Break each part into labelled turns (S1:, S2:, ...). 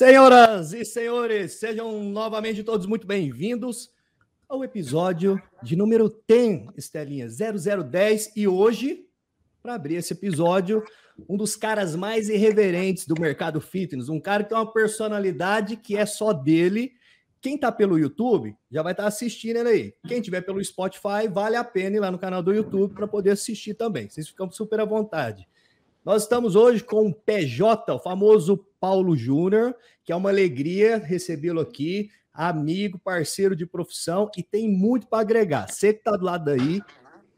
S1: Senhoras e senhores, sejam novamente todos muito bem-vindos ao episódio de número 10, Estelinha 0010. E hoje, para abrir esse episódio, um dos caras mais irreverentes do mercado fitness, um cara que tem uma personalidade que é só dele. Quem tá pelo YouTube já vai estar tá assistindo ele aí. Quem tiver pelo Spotify, vale a pena ir lá no canal do YouTube para poder assistir também. Vocês ficam super à vontade. Nós estamos hoje com o PJ, o famoso Paulo Júnior, que é uma alegria recebê-lo aqui, amigo, parceiro de profissão e tem muito para agregar. Você que está do lado aí,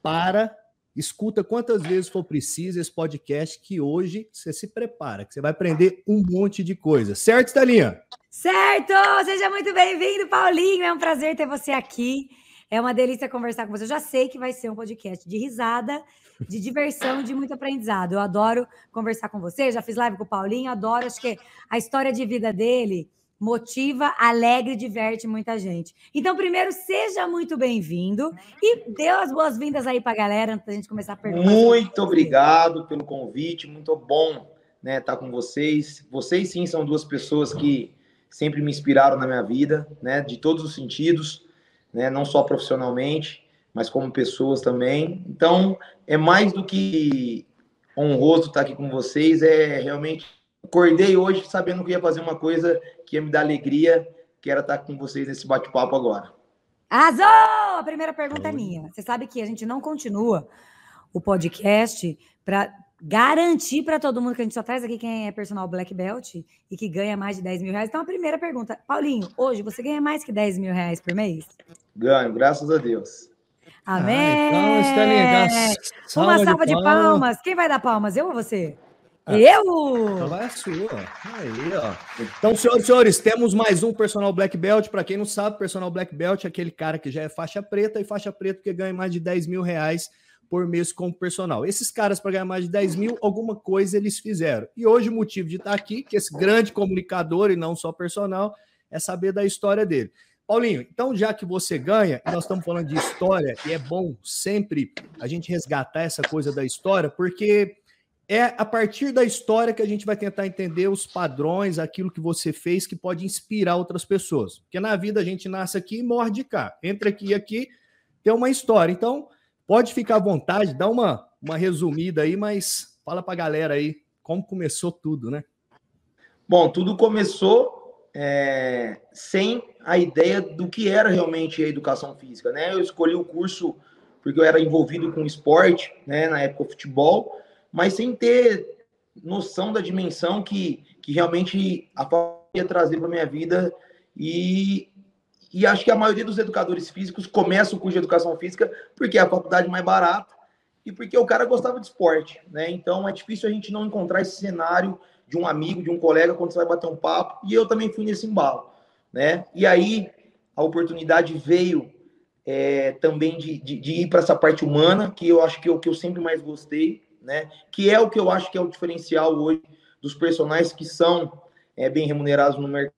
S1: para, escuta quantas vezes for preciso esse podcast, que hoje você se prepara, que você vai aprender um monte de coisa. Certo, Estelinha?
S2: Certo! Seja muito bem-vindo, Paulinho. É um prazer ter você aqui. É uma delícia conversar com você. Eu já sei que vai ser um podcast de risada, de diversão, de muito aprendizado. Eu adoro conversar com você. Já fiz live com o Paulinho, adoro. Acho que a história de vida dele motiva, alegra e diverte muita gente. Então, primeiro, seja muito bem-vindo e dê as boas-vindas aí para a galera antes da gente começar a perguntar.
S3: Muito obrigado pelo convite, muito bom né, estar com vocês. Vocês sim são duas pessoas que sempre me inspiraram na minha vida, né, de todos os sentidos né? não só profissionalmente, mas como pessoas também. Então, é mais do que honroso estar aqui com vocês, é realmente acordei hoje sabendo que ia fazer uma coisa que ia me dar alegria, que era estar com vocês nesse bate-papo agora.
S2: Azul! A primeira pergunta é minha. Você sabe que a gente não continua o podcast para garantir para todo mundo que a gente só traz aqui quem é personal black belt e que ganha mais de 10 mil reais. Então, a primeira pergunta, Paulinho, hoje você ganha mais que 10 mil reais por mês?
S3: Ganho, graças a Deus.
S2: Amém! Ah, então, Uma salva de, de palmas. Quem vai dar palmas? Eu ou você? Ah, eu!
S1: Então vai a sua. Aí, ó. Então, senhoras e senhores, temos mais um personal black belt. Para quem não sabe, personal black belt é aquele cara que já é faixa preta e faixa preta que ganha mais de 10 mil reais por mês como personal. Esses caras, para ganhar mais de 10 mil, alguma coisa eles fizeram. E hoje o motivo de estar aqui, que esse grande comunicador e não só personal, é saber da história dele. Paulinho, então já que você ganha, e nós estamos falando de história, e é bom sempre a gente resgatar essa coisa da história, porque é a partir da história que a gente vai tentar entender os padrões, aquilo que você fez que pode inspirar outras pessoas. Porque na vida a gente nasce aqui e morre de cá. Entra aqui e aqui, tem uma história. Então, Pode ficar à vontade, dá uma, uma resumida aí, mas fala para a galera aí como começou tudo, né?
S3: Bom, tudo começou é, sem a ideia do que era realmente a educação física, né? Eu escolhi o curso porque eu era envolvido com esporte, né? Na época, futebol, mas sem ter noção da dimensão que, que realmente a ia trazer para minha vida e e acho que a maioria dos educadores físicos começam o curso de educação física porque é a faculdade mais barata e porque o cara gostava de esporte, né? Então é difícil a gente não encontrar esse cenário de um amigo, de um colega quando você vai bater um papo. E eu também fui nesse embalo, né? E aí a oportunidade veio é, também de, de, de ir para essa parte humana, que eu acho que é o que eu sempre mais gostei, né? Que é o que eu acho que é o diferencial hoje dos personagens que são é, bem remunerados no mercado.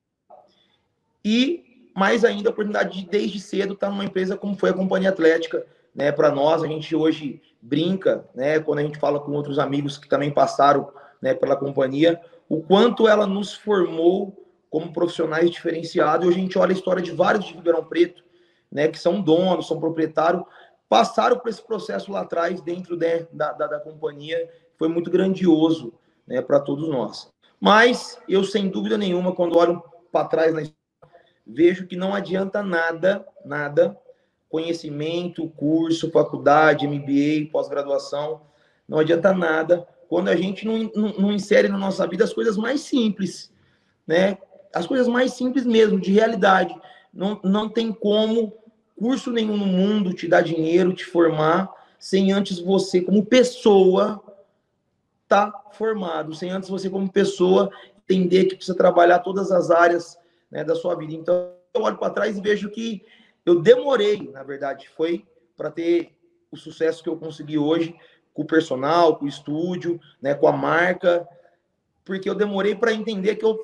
S3: E mais ainda a oportunidade de, desde cedo, estar numa empresa como foi a Companhia Atlética. Né, para nós, a gente hoje brinca, né, quando a gente fala com outros amigos que também passaram né, pela companhia, o quanto ela nos formou como profissionais diferenciados. Hoje a gente olha a história de vários de Ribeirão Preto, né, que são donos, são proprietários, passaram por esse processo lá atrás, dentro de, da, da, da companhia, foi muito grandioso né, para todos nós. Mas eu, sem dúvida nenhuma, quando olho para trás na vejo que não adianta nada, nada, conhecimento, curso, faculdade, MBA, pós-graduação, não adianta nada quando a gente não, não, não, insere na nossa vida as coisas mais simples, né? As coisas mais simples mesmo, de realidade. Não, não tem como curso nenhum no mundo te dar dinheiro, te formar, sem antes você, como pessoa, tá formado, sem antes você, como pessoa, entender que precisa trabalhar todas as áreas né, da sua vida. Então, eu olho para trás e vejo que eu demorei, na verdade, foi para ter o sucesso que eu consegui hoje com o personal, com o estúdio, né, com a marca, porque eu demorei para entender que eu,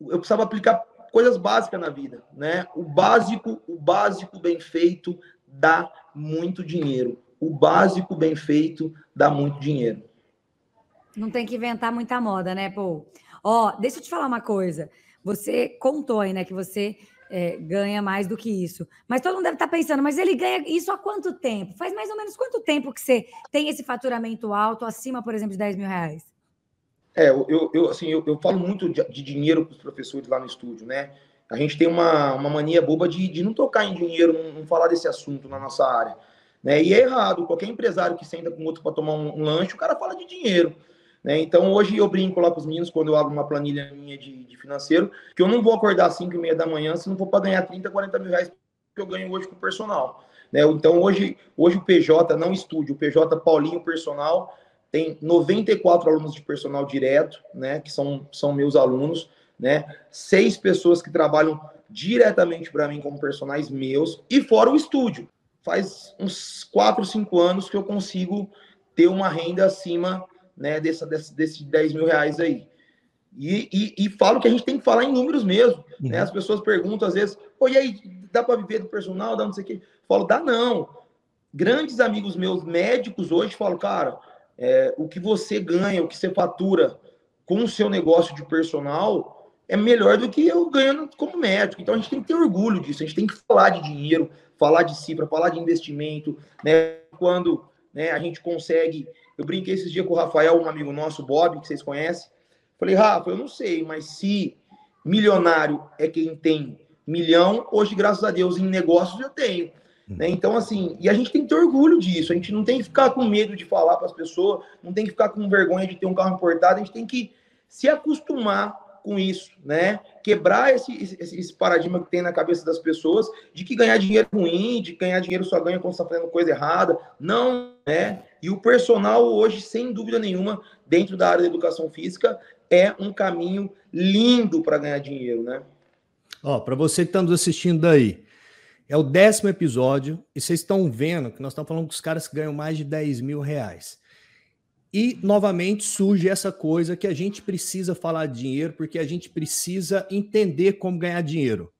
S3: eu precisava aplicar coisas básicas na vida, né? O básico, o básico bem feito dá muito dinheiro. O básico bem feito dá muito dinheiro.
S2: Não tem que inventar muita moda, né, pô? Ó, deixa eu te falar uma coisa. Você contou aí, né, que você é, ganha mais do que isso. Mas todo mundo deve estar pensando, mas ele ganha isso há quanto tempo? Faz mais ou menos quanto tempo que você tem esse faturamento alto, acima, por exemplo, de 10 mil reais?
S3: É, eu, eu assim, eu, eu falo muito de, de dinheiro para os professores lá no estúdio, né? A gente tem uma, uma mania boba de, de não tocar em dinheiro, não, não falar desse assunto na nossa área. Né? E é errado. Qualquer empresário que senta com outro para tomar um, um, lanche, o cara fala de dinheiro. Né? Então, hoje eu brinco lá com os meninos, quando eu abro uma planilha minha de, de financeiro, que eu não vou acordar às 5 e meia da manhã se não for para ganhar 30, 40 mil reais que eu ganho hoje com o personal. Né? Então, hoje, hoje o PJ, não estúdio, o PJ Paulinho Personal, tem 94 alunos de personal direto, né? que são, são meus alunos, né? seis pessoas que trabalham diretamente para mim como personagens meus, e fora o estúdio. Faz uns 4, 5 anos que eu consigo ter uma renda acima né, dessa, desse, desses 10 mil reais aí. E, e, e, falo que a gente tem que falar em números mesmo. Né? Uhum. Né? As pessoas perguntam às vezes, pô, e aí, dá para viver do personal, dá não sei o quê? Falo, dá não. Grandes amigos meus médicos hoje falam, cara, é, o que você ganha, o que você fatura com o seu negócio de personal é melhor do que eu ganhando como médico. Então a gente tem que ter orgulho disso, a gente tem que falar de dinheiro, falar de cifra, falar de investimento, né? Quando né, a gente consegue eu brinquei esses dias com o Rafael, um amigo nosso, Bob, que vocês conhecem. Falei, Rafa, eu não sei, mas se milionário é quem tem milhão, hoje, graças a Deus, em negócios eu tenho. Hum. Né? Então, assim, e a gente tem que ter orgulho disso. A gente não tem que ficar com medo de falar para as pessoas, não tem que ficar com vergonha de ter um carro importado, a gente tem que se acostumar com isso, né? Quebrar esse, esse, esse, paradigma que tem na cabeça das pessoas de que ganhar dinheiro é ruim, de ganhar dinheiro só ganha quando está fazendo coisa errada. Não é. E o personal hoje, sem dúvida nenhuma, dentro da área da educação física, é um caminho lindo para ganhar dinheiro, né?
S1: Ó, para você que está nos assistindo daí, é o décimo episódio e vocês estão vendo que nós estamos falando com os caras que ganham mais de 10 mil reais. E novamente surge essa coisa que a gente precisa falar de dinheiro, porque a gente precisa entender como ganhar dinheiro.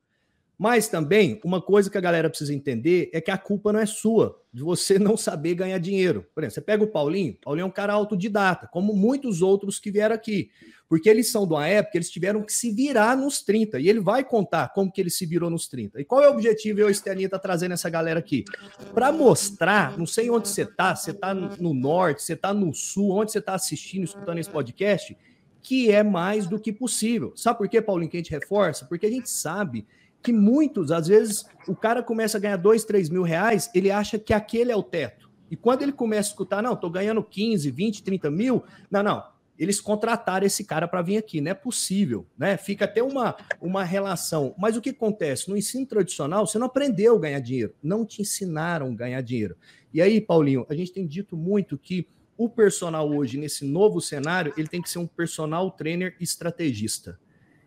S1: Mas também, uma coisa que a galera precisa entender é que a culpa não é sua de você não saber ganhar dinheiro. Por exemplo, você pega o Paulinho, Paulinho é um cara autodidata, como muitos outros que vieram aqui. Porque eles são de uma época, eles tiveram que se virar nos 30. E ele vai contar como que ele se virou nos 30. E qual é o objetivo eu Estelinha tá trazendo essa galera aqui? Para mostrar, não sei onde você tá, você tá no norte, você tá no sul, onde você tá assistindo, escutando esse podcast, que é mais do que possível. Sabe por quê, Paulinho, que a gente reforça? Porque a gente sabe que muitos, às vezes, o cara começa a ganhar dois, três mil reais, ele acha que aquele é o teto. E quando ele começa a escutar, não, tô ganhando 15, 20, 30 mil, não, não, eles contrataram esse cara para vir aqui. Não é possível, né? Fica até uma, uma relação. Mas o que acontece? No ensino tradicional, você não aprendeu a ganhar dinheiro, não te ensinaram a ganhar dinheiro. E aí, Paulinho, a gente tem dito muito que o personal hoje, nesse novo cenário, ele tem que ser um personal trainer estrategista.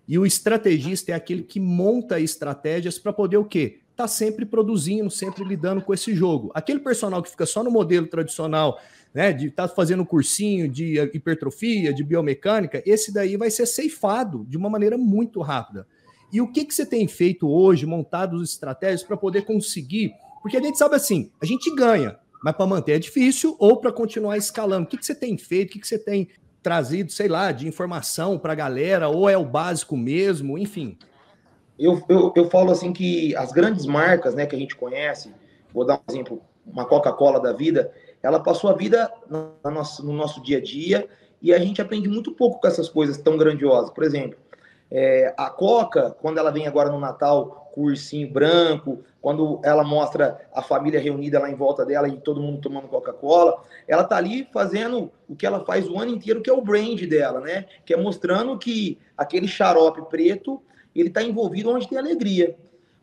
S1: E o estrategista é aquele que monta estratégias para poder o quê? Tá sempre produzindo, sempre lidando com esse jogo. Aquele personal que fica só no modelo tradicional, né, de estar tá fazendo cursinho de hipertrofia, de biomecânica, esse daí vai ser ceifado de uma maneira muito rápida. E o que, que você tem feito hoje, montado as estratégias para poder conseguir? Porque a gente sabe assim, a gente ganha, mas para manter é difícil ou para continuar escalando. O que, que você tem feito? O que, que você tem trazido, sei lá, de informação para a galera? Ou é o básico mesmo? Enfim.
S3: Eu, eu, eu falo assim que as grandes marcas né, que a gente conhece, vou dar um exemplo, uma Coca-Cola da vida, ela passou a vida no nosso, no nosso dia a dia e a gente aprende muito pouco com essas coisas tão grandiosas. Por exemplo, é, a Coca, quando ela vem agora no Natal com o ursinho branco, quando ela mostra a família reunida lá em volta dela e todo mundo tomando Coca-Cola, ela tá ali fazendo o que ela faz o ano inteiro, que é o brand dela, né? Que é mostrando que aquele xarope preto, ele tá envolvido onde tem alegria.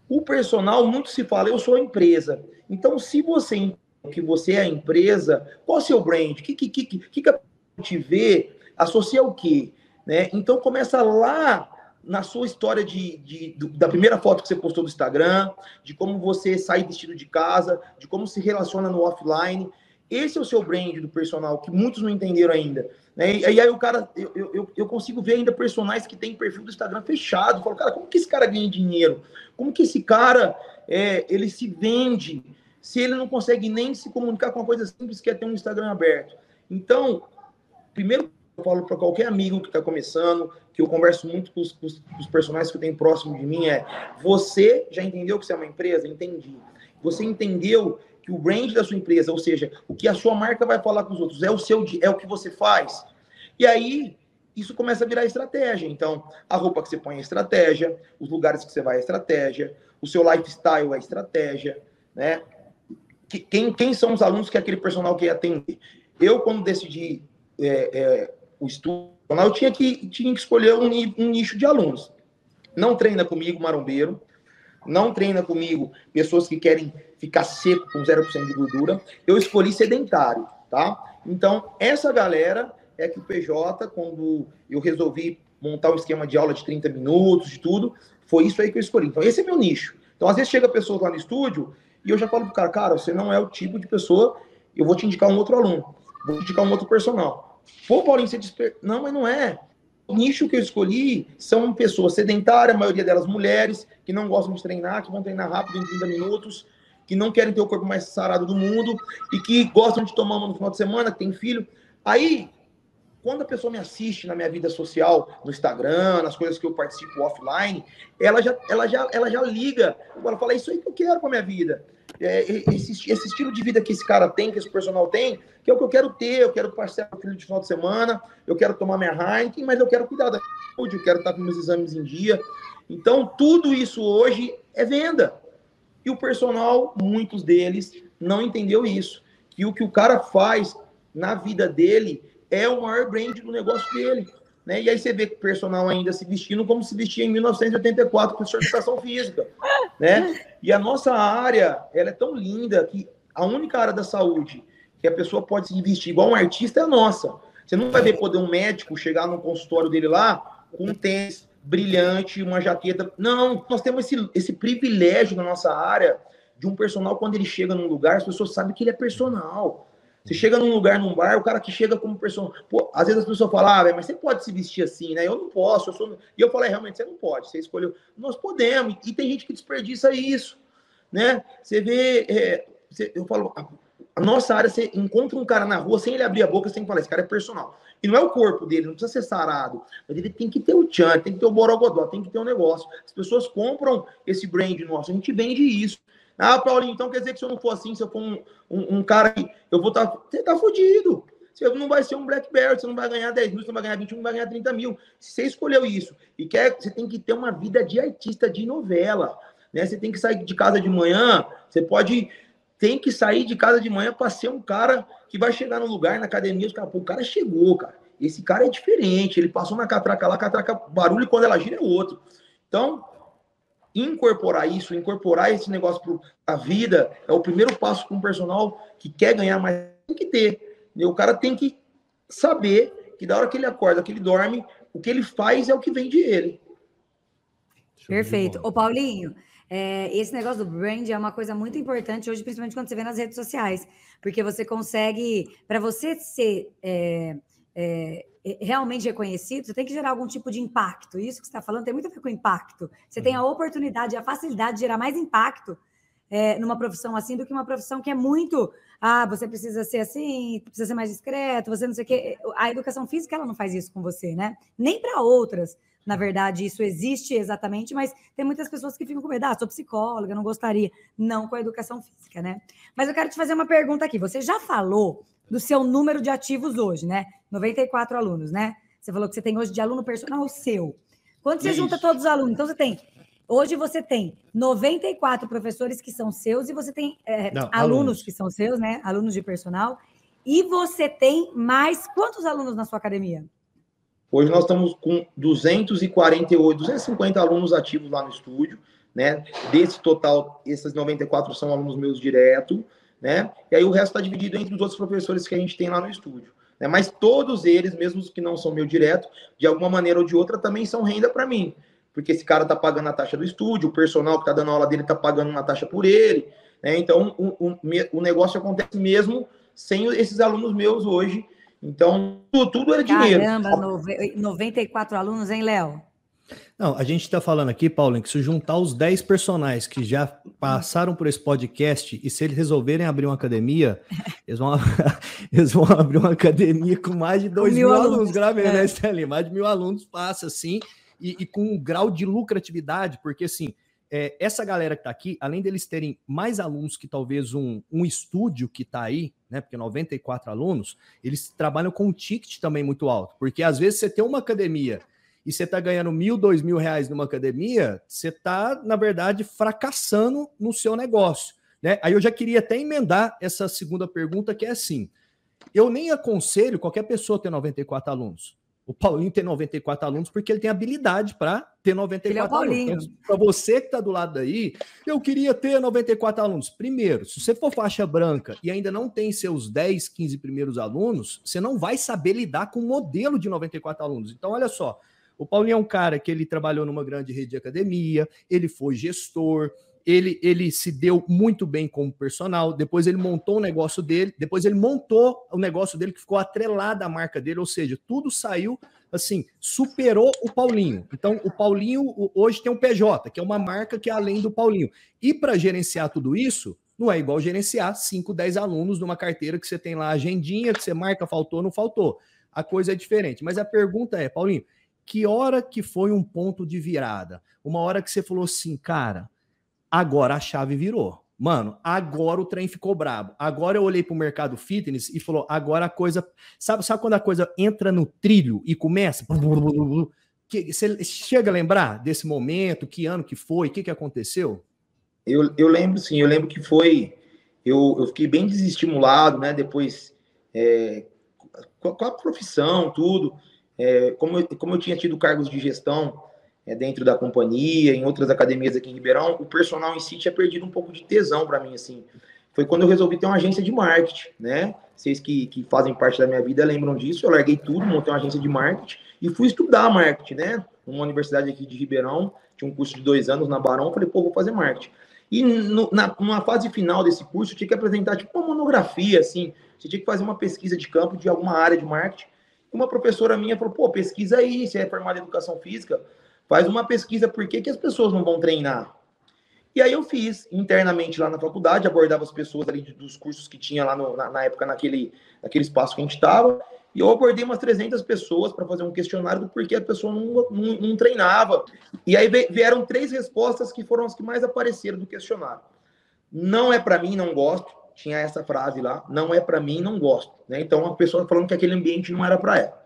S3: O personal, muito se fala, eu sou a empresa. Então, se você que você é a empresa, qual o seu brand? O que, que, que, que, que a gente vê? Associa o quê? Né? Então começa lá na sua história de, de, da primeira foto que você postou no Instagram, de como você sai vestido de casa, de como se relaciona no offline. Esse é o seu brand do personal, que muitos não entenderam ainda. Né? E, aí o cara, eu, eu, eu consigo ver ainda personagens que têm perfil do Instagram fechado. Eu falo, cara, como que esse cara ganha dinheiro? Como que esse cara é, ele se vende? Se ele não consegue nem se comunicar com uma coisa simples que é ter um Instagram aberto. Então, primeiro eu falo para qualquer amigo que está começando, que eu converso muito com os, com os, personagens que eu tenho próximo de mim, é: você já entendeu que você é uma empresa? Entendi. Você entendeu que o brand da sua empresa, ou seja, o que a sua marca vai falar com os outros, é o seu é o que você faz. E aí isso começa a virar estratégia. Então, a roupa que você põe é estratégia, os lugares que você vai é estratégia, o seu lifestyle é estratégia, né? Quem, quem são os alunos que aquele personal que atende? Eu, quando decidi é, é, o estudo, eu tinha que, tinha que escolher um, um nicho de alunos. Não treina comigo marombeiro, não treina comigo pessoas que querem ficar seco com 0% de gordura. Eu escolhi sedentário, tá? Então, essa galera é que o PJ, quando eu resolvi montar um esquema de aula de 30 minutos, de tudo, foi isso aí que eu escolhi. Então, esse é meu nicho. Então, às vezes chega pessoas lá no estúdio e eu já falo pro cara, cara, você não é o tipo de pessoa, eu vou te indicar um outro aluno, vou te indicar um outro personal. Pô, Paulinho, você desper... Não, mas não é. O nicho que eu escolhi são pessoas sedentárias, a maioria delas mulheres, que não gostam de treinar, que vão treinar rápido em 30 minutos, que não querem ter o corpo mais sarado do mundo e que gostam de tomar uma no final de semana, que tem filho. Aí, quando a pessoa me assiste na minha vida social, no Instagram, nas coisas que eu participo offline, ela já, ela já, ela já liga, ela fala, é isso aí que eu quero para minha vida. É, esse, esse, estilo de vida que esse cara tem, que esse personal tem, que é o que eu quero ter, eu quero parcelar o filho de final de semana, eu quero tomar minha Heineken, mas eu quero cuidar da saúde, eu quero estar com meus exames em dia. Então, tudo isso hoje é venda. E o personal, muitos deles, não entendeu isso. Que o que o cara faz na vida dele é o maior brand do negócio dele. Né? E aí você vê o personal ainda se vestindo como se vestia em 1984, com educação física. Né? E a nossa área, ela é tão linda que a única área da saúde que a pessoa pode se vestir igual um artista é a nossa. Você não vai ver poder um médico chegar no consultório dele lá com um tênis brilhante, uma jaqueta. Não, nós temos esse, esse privilégio na nossa área de um personal, quando ele chega num lugar, as pessoas sabem que ele é personal. Você chega num lugar, num bar, o cara que chega como pessoa. Pô, às vezes as pessoas falam, ah, mas você pode se vestir assim, né? Eu não posso. Eu sou... E eu falei, realmente, você não pode. Você escolheu. Nós podemos. E tem gente que desperdiça isso, né? Você vê. É... Você... Eu falo, a nossa área, você encontra um cara na rua, sem ele abrir a boca, que falar, esse cara é personal. E não é o corpo dele, não precisa ser sarado. Mas ele tem que ter o tchan, tem que ter o borogodó, tem que ter o um negócio. As pessoas compram esse brand nosso, a gente vende isso. Ah, Paulinho, então quer dizer que se eu não for assim, se eu for um, um, um cara que eu vou estar. Tá, você tá fudido. Você não vai ser um black belt, você não vai ganhar 10 mil, você não vai ganhar 21, não vai ganhar 30 mil. Se você escolheu isso e quer, você tem que ter uma vida de artista de novela. Né? Você tem que sair de casa de manhã, você pode. Tem que sair de casa de manhã para ser um cara que vai chegar no lugar, na academia, os caras, pô, o cara chegou, cara. Esse cara é diferente, ele passou na catraca lá, catraca barulho, e quando ela gira é outro. Então, incorporar isso, incorporar esse negócio para a vida, é o primeiro passo para um personal que quer ganhar mais, tem que ter. E o cara tem que saber que da hora que ele acorda, que ele dorme, o que ele faz é o que vem de ele.
S2: Perfeito. Ô, Paulinho, é, esse negócio do brand é uma coisa muito importante hoje, principalmente quando você vê nas redes sociais, porque você consegue, para você ser é, é, realmente reconhecido, você tem que gerar algum tipo de impacto. Isso que você está falando tem muito a ver com impacto. Você uhum. tem a uhum. oportunidade, a facilidade de gerar mais impacto é, numa profissão assim do que uma profissão que é muito. Ah, você precisa ser assim, precisa ser mais discreto, você não sei o quê. A educação física ela não faz isso com você, né? Nem para outras. Na verdade, isso existe exatamente, mas tem muitas pessoas que ficam com medo. Ah, sou psicóloga, não gostaria. Não com a educação física, né? Mas eu quero te fazer uma pergunta aqui. Você já falou do seu número de ativos hoje, né? 94 alunos, né? Você falou que você tem hoje de aluno personal seu. Quando você é junta todos os alunos, então você tem. Hoje você tem 94 professores que são seus e você tem é, Não, alunos, alunos que são seus, né? Alunos de personal. E você tem mais quantos alunos na sua academia?
S3: Hoje nós estamos com 248, 250 alunos ativos lá no estúdio, né? Desse total, esses 94 são alunos meus direto, né? E aí o resto está dividido entre os outros professores que a gente tem lá no estúdio. Né? Mas todos eles, mesmo os que não são meu direto, de alguma maneira ou de outra, também são renda para mim. Porque esse cara está pagando a taxa do estúdio, o personal que está dando aula dele está pagando uma taxa por ele. Né? Então, o, o, o, negócio acontece mesmo sem esses alunos meus hoje. Então, tudo, tudo é dinheiro.
S2: Caramba, 94 alunos, hein, Léo?
S1: Não, a gente está falando aqui, Paulinho, que se juntar os 10 personagens que já passaram por esse podcast e se eles resolverem abrir uma academia, eles vão, eles vão abrir uma academia com mais de 2 mil, mil, alunos, alunos grave, é. né, Stanley? Mais de mil alunos passa assim, e, e, com um grau de lucratividade, porque assim, é, essa galera que está aqui, além deles terem mais alunos que talvez um, um estúdio que está aí, né? Porque 94 alunos, eles trabalham com um ticket também muito alto. Porque às vezes você tem uma academia e você está ganhando mil, dois mil reais numa academia, você está, na verdade, fracassando no seu negócio. Né? Aí eu já queria até emendar essa segunda pergunta, que é assim: eu nem aconselho qualquer pessoa ter 94 alunos. O Paulinho tem 94 alunos porque ele tem habilidade para ter 94
S2: ele é
S1: alunos. Então, para você que está do lado daí, eu queria ter 94 alunos. Primeiro, se você for faixa branca e ainda não tem seus 10, 15 primeiros alunos, você não vai saber lidar com o modelo de 94 alunos. Então, olha só, o Paulinho é um cara que ele trabalhou numa grande rede de academia, ele foi gestor, ele, ele se deu muito bem como personal, depois ele montou o negócio dele, depois ele montou o negócio dele que ficou atrelado à marca dele, ou seja, tudo saiu assim, superou o Paulinho. Então, o Paulinho hoje tem um PJ, que é uma marca que é além do Paulinho. E para gerenciar tudo isso, não é igual gerenciar 5, 10 alunos numa carteira que você tem lá agendinha, que você marca, faltou, não faltou. A coisa é diferente. Mas a pergunta é, Paulinho, que hora que foi um ponto de virada? Uma hora que você falou assim, cara, Agora a chave virou. Mano, agora o trem ficou brabo. Agora eu olhei para o mercado fitness e falou: agora a coisa. Sabe, sabe quando a coisa entra no trilho e começa? Você chega a lembrar desse momento? Que ano que foi? O que, que aconteceu?
S3: Eu, eu lembro, sim. Eu lembro que foi. Eu, eu fiquei bem desestimulado, né? Depois, é, com, a, profissão, tudo. É, como, como eu tinha tido cargos de gestão é, dentro da companhia, em outras academias aqui em Ribeirão, o personal em si tinha perdido um pouco de tesão para mim, assim. Foi quando eu resolvi ter uma agência de marketing, né? Vocês que, que fazem parte da minha vida lembram disso. Eu larguei tudo, montei uma agência de marketing e fui estudar marketing, né? Numa universidade aqui de Ribeirão, tinha um curso de dois anos na Barão, falei, pô, vou fazer marketing. E no, na, numa fase final desse curso, eu tinha que apresentar tipo uma monografia, assim. Você tinha que fazer uma pesquisa de campo de alguma área de marketing. Uma professora minha falou, pô, pesquisa aí, você é formada em educação física, Faz uma pesquisa por que, que as pessoas não vão treinar. E aí eu fiz internamente lá na faculdade, abordava as pessoas ali dos cursos que tinha lá no, na, na, época, naquele, naquele espaço que a gente estava, e eu abordei umas 300 pessoas para fazer um questionário do porquê a pessoa não, não, não treinava. E aí vieram três respostas que foram as que mais apareceram do questionário. Não é para mim, não gosto. Tinha essa frase lá, não é para mim, não gosto. Né? Então a pessoa falando que aquele ambiente não era para ela.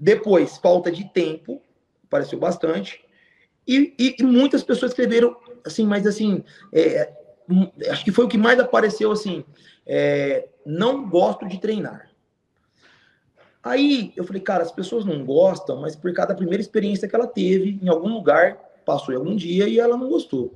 S3: Depois, falta de tempo, apareceu bastante. E, e, e, muitas pessoas escreveram assim, mas assim, é, hum, acho que foi o que mais apareceu assim, é, não gosto de treinar. Aí eu falei, cara, as pessoas não gostam, mas por causa da primeira experiência que ela teve em algum lugar, passou em algum dia e ela não gostou.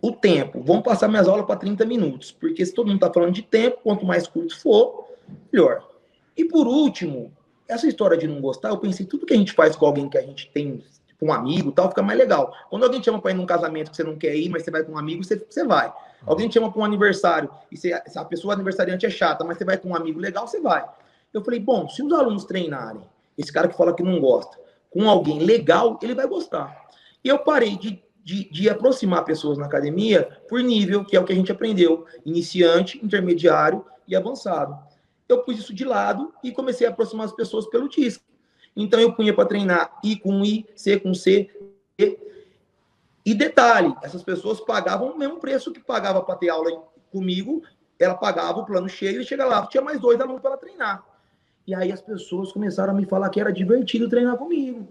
S3: O tempo, vamos passar minhas aulas para 30 minutos, porque se todo mundo está falando de tempo, quanto mais curto for, melhor. E por último, essa história de não gostar, eu pensei, tudo que a gente faz com alguém que a gente tem, tipo um amigo tal, fica mais legal. Quando alguém te chama para ir num casamento que você não quer ir, mas você vai com um amigo, você, você vai. Alguém te chama para um aniversário e você, a pessoa aniversariante é chata, mas você vai com um amigo legal, você vai. Eu falei, bom, se os alunos treinarem, esse cara que fala que não gosta, com alguém legal, ele vai gostar. E eu parei de, de, de aproximar pessoas na academia por nível, que é o que a gente aprendeu: iniciante, intermediário e avançado eu pus isso de lado e comecei a aproximar as pessoas pelo disco. Então eu punha para treinar I com I, C com C. E, e detalhe, essas pessoas pagavam o mesmo preço que pagava para ter aula comigo, ela pagava o plano cheio e chega lá, tinha mais dois alunos para treinar. E aí as pessoas começaram a me falar que era divertido treinar comigo.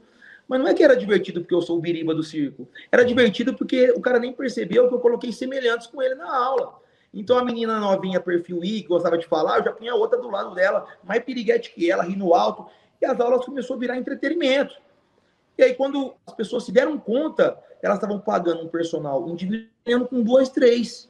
S3: Mas não é que era divertido porque eu sou o biriba do circo. Era divertido porque o cara nem percebeu que eu coloquei semelhantes com ele na aula. Então a menina novinha, perfil I, que gostava de falar, eu já punha outra do lado dela, mais piriguete que ela, rindo alto. E as aulas começou a virar entretenimento. E aí, quando as pessoas se deram conta, elas estavam pagando um personal individual com dois, três.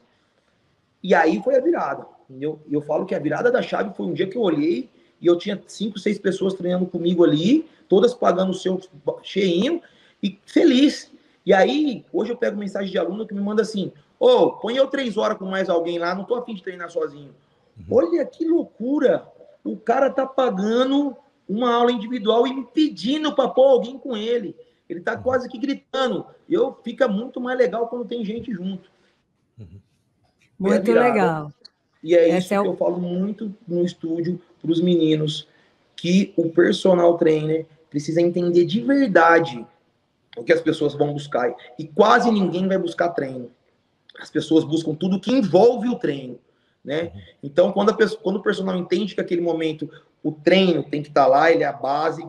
S3: E aí foi a virada. Entendeu? E eu falo que a virada da chave foi um dia que eu olhei e eu tinha cinco, seis pessoas treinando comigo ali, todas pagando o seu cheinho e feliz. E aí, hoje eu pego mensagem de aluno que me manda assim: Ô, oh, põe eu três horas com mais alguém lá, não tô afim de treinar sozinho. Uhum. Olha que loucura! O cara tá pagando uma aula individual e me pedindo para pôr alguém com ele. Ele tá quase que gritando. Eu fica muito mais legal quando tem gente junto.
S2: Muito é legal.
S3: E é Essa isso é que o... eu falo muito no estúdio para os meninos, que o personal trainer precisa entender de verdade o que as pessoas vão buscar. E quase ninguém vai buscar treino. As pessoas buscam tudo que envolve o treino. Né? Então, quando, pessoa, quando o personal entende que aquele momento o treino tem que estar tá lá, ele é a base,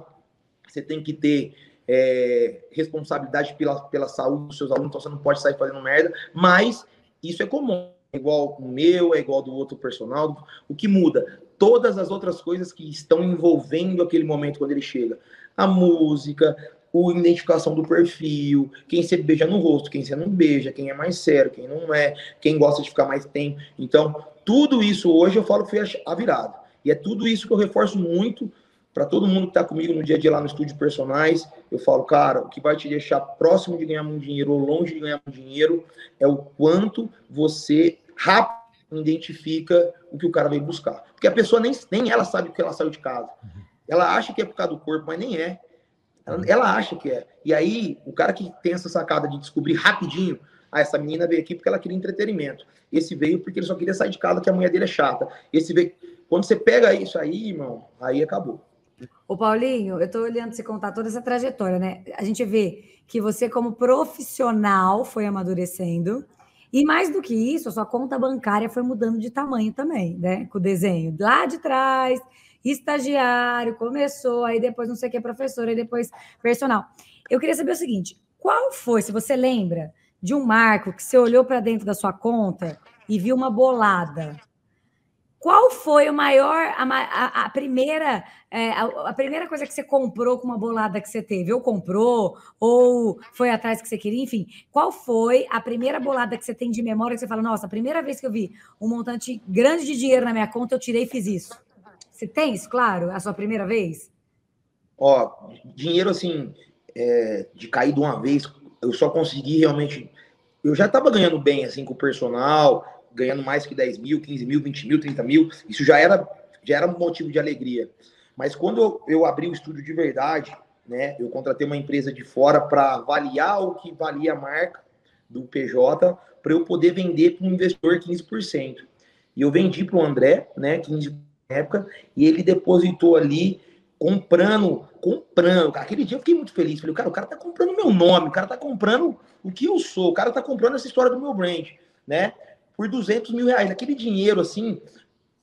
S3: você tem que ter é, responsabilidade pela, pela saúde dos seus alunos, então você não pode sair fazendo merda, mas isso é comum. É igual o meu, é igual do outro personal. O que muda? Todas as outras coisas que estão envolvendo aquele momento quando ele chega. A música, a identificação do perfil, quem você beija no rosto, quem você não beija, quem é mais sério, quem não é, quem gosta de ficar mais tempo. Então, tudo isso hoje eu falo que foi a virada. E é tudo isso que eu reforço muito para todo mundo que está comigo no dia a dia lá no estúdio personais. Eu falo, cara, o que vai te deixar próximo de ganhar muito dinheiro ou longe de ganhar muito dinheiro é o quanto você rápido identifica o que o cara veio buscar. Porque a pessoa nem, nem ela sabe o que ela saiu de casa. Ela acha que é por causa do corpo, mas nem é. Ela, ela, acha que é. E aí, o cara que tem essa sacada de descobrir rapidinho, ah, essa menina veio aqui porque ela queria entretenimento. Esse veio porque ele só queria sair de casa, que a mulher dele é chata. Esse veio. Quando você pega isso aí, irmão, aí acabou.
S2: Ô, Paulinho, eu estou olhando você contar toda essa trajetória, né? A gente vê que você, como profissional, foi amadurecendo. E mais do que isso, a sua conta bancária foi mudando de tamanho também, né? Com o desenho. Lá de trás, estagiário, começou, aí depois não sei o que, professor, aí depois personal. Eu queria saber o seguinte: qual foi, se você lembra, de um marco que você olhou para dentro da sua conta e viu uma bolada? Qual foi o maior, a, a, a primeira, é, a, a, primeira coisa que você comprou com uma bolada que você teve? Ou comprou, ou foi atrás que você queria, enfim. Qual foi a primeira bolada que você tem de memória que você fala, nossa, a primeira vez que eu vi um montante grande de dinheiro na minha conta, eu tirei e fiz isso? Você tem isso, claro? A sua primeira vez?
S3: Ó, dinheiro assim, é, de cair de uma vez, eu só consegui realmente. Eu já estava ganhando bem assim com o personal, ganhando mais que 10 mil, 15 mil, 20 mil, 30 mil. Isso já era, já era um motivo de alegria. Mas quando eu, abri o estúdio de verdade, né, eu contratei uma empresa de fora para avaliar o que valia a marca do PJ para eu poder vender para um investidor 15%. E eu vendi para o André, né, 15% época, e ele depositou ali, comprando, comprando. Aquele dia eu fiquei muito feliz. Falei, cara, o cara tá comprando meu nome, o cara tá comprando o que eu sou, o cara tá comprando essa história do meu brand, né? Por 200 mil reais. Aquele dinheiro, assim,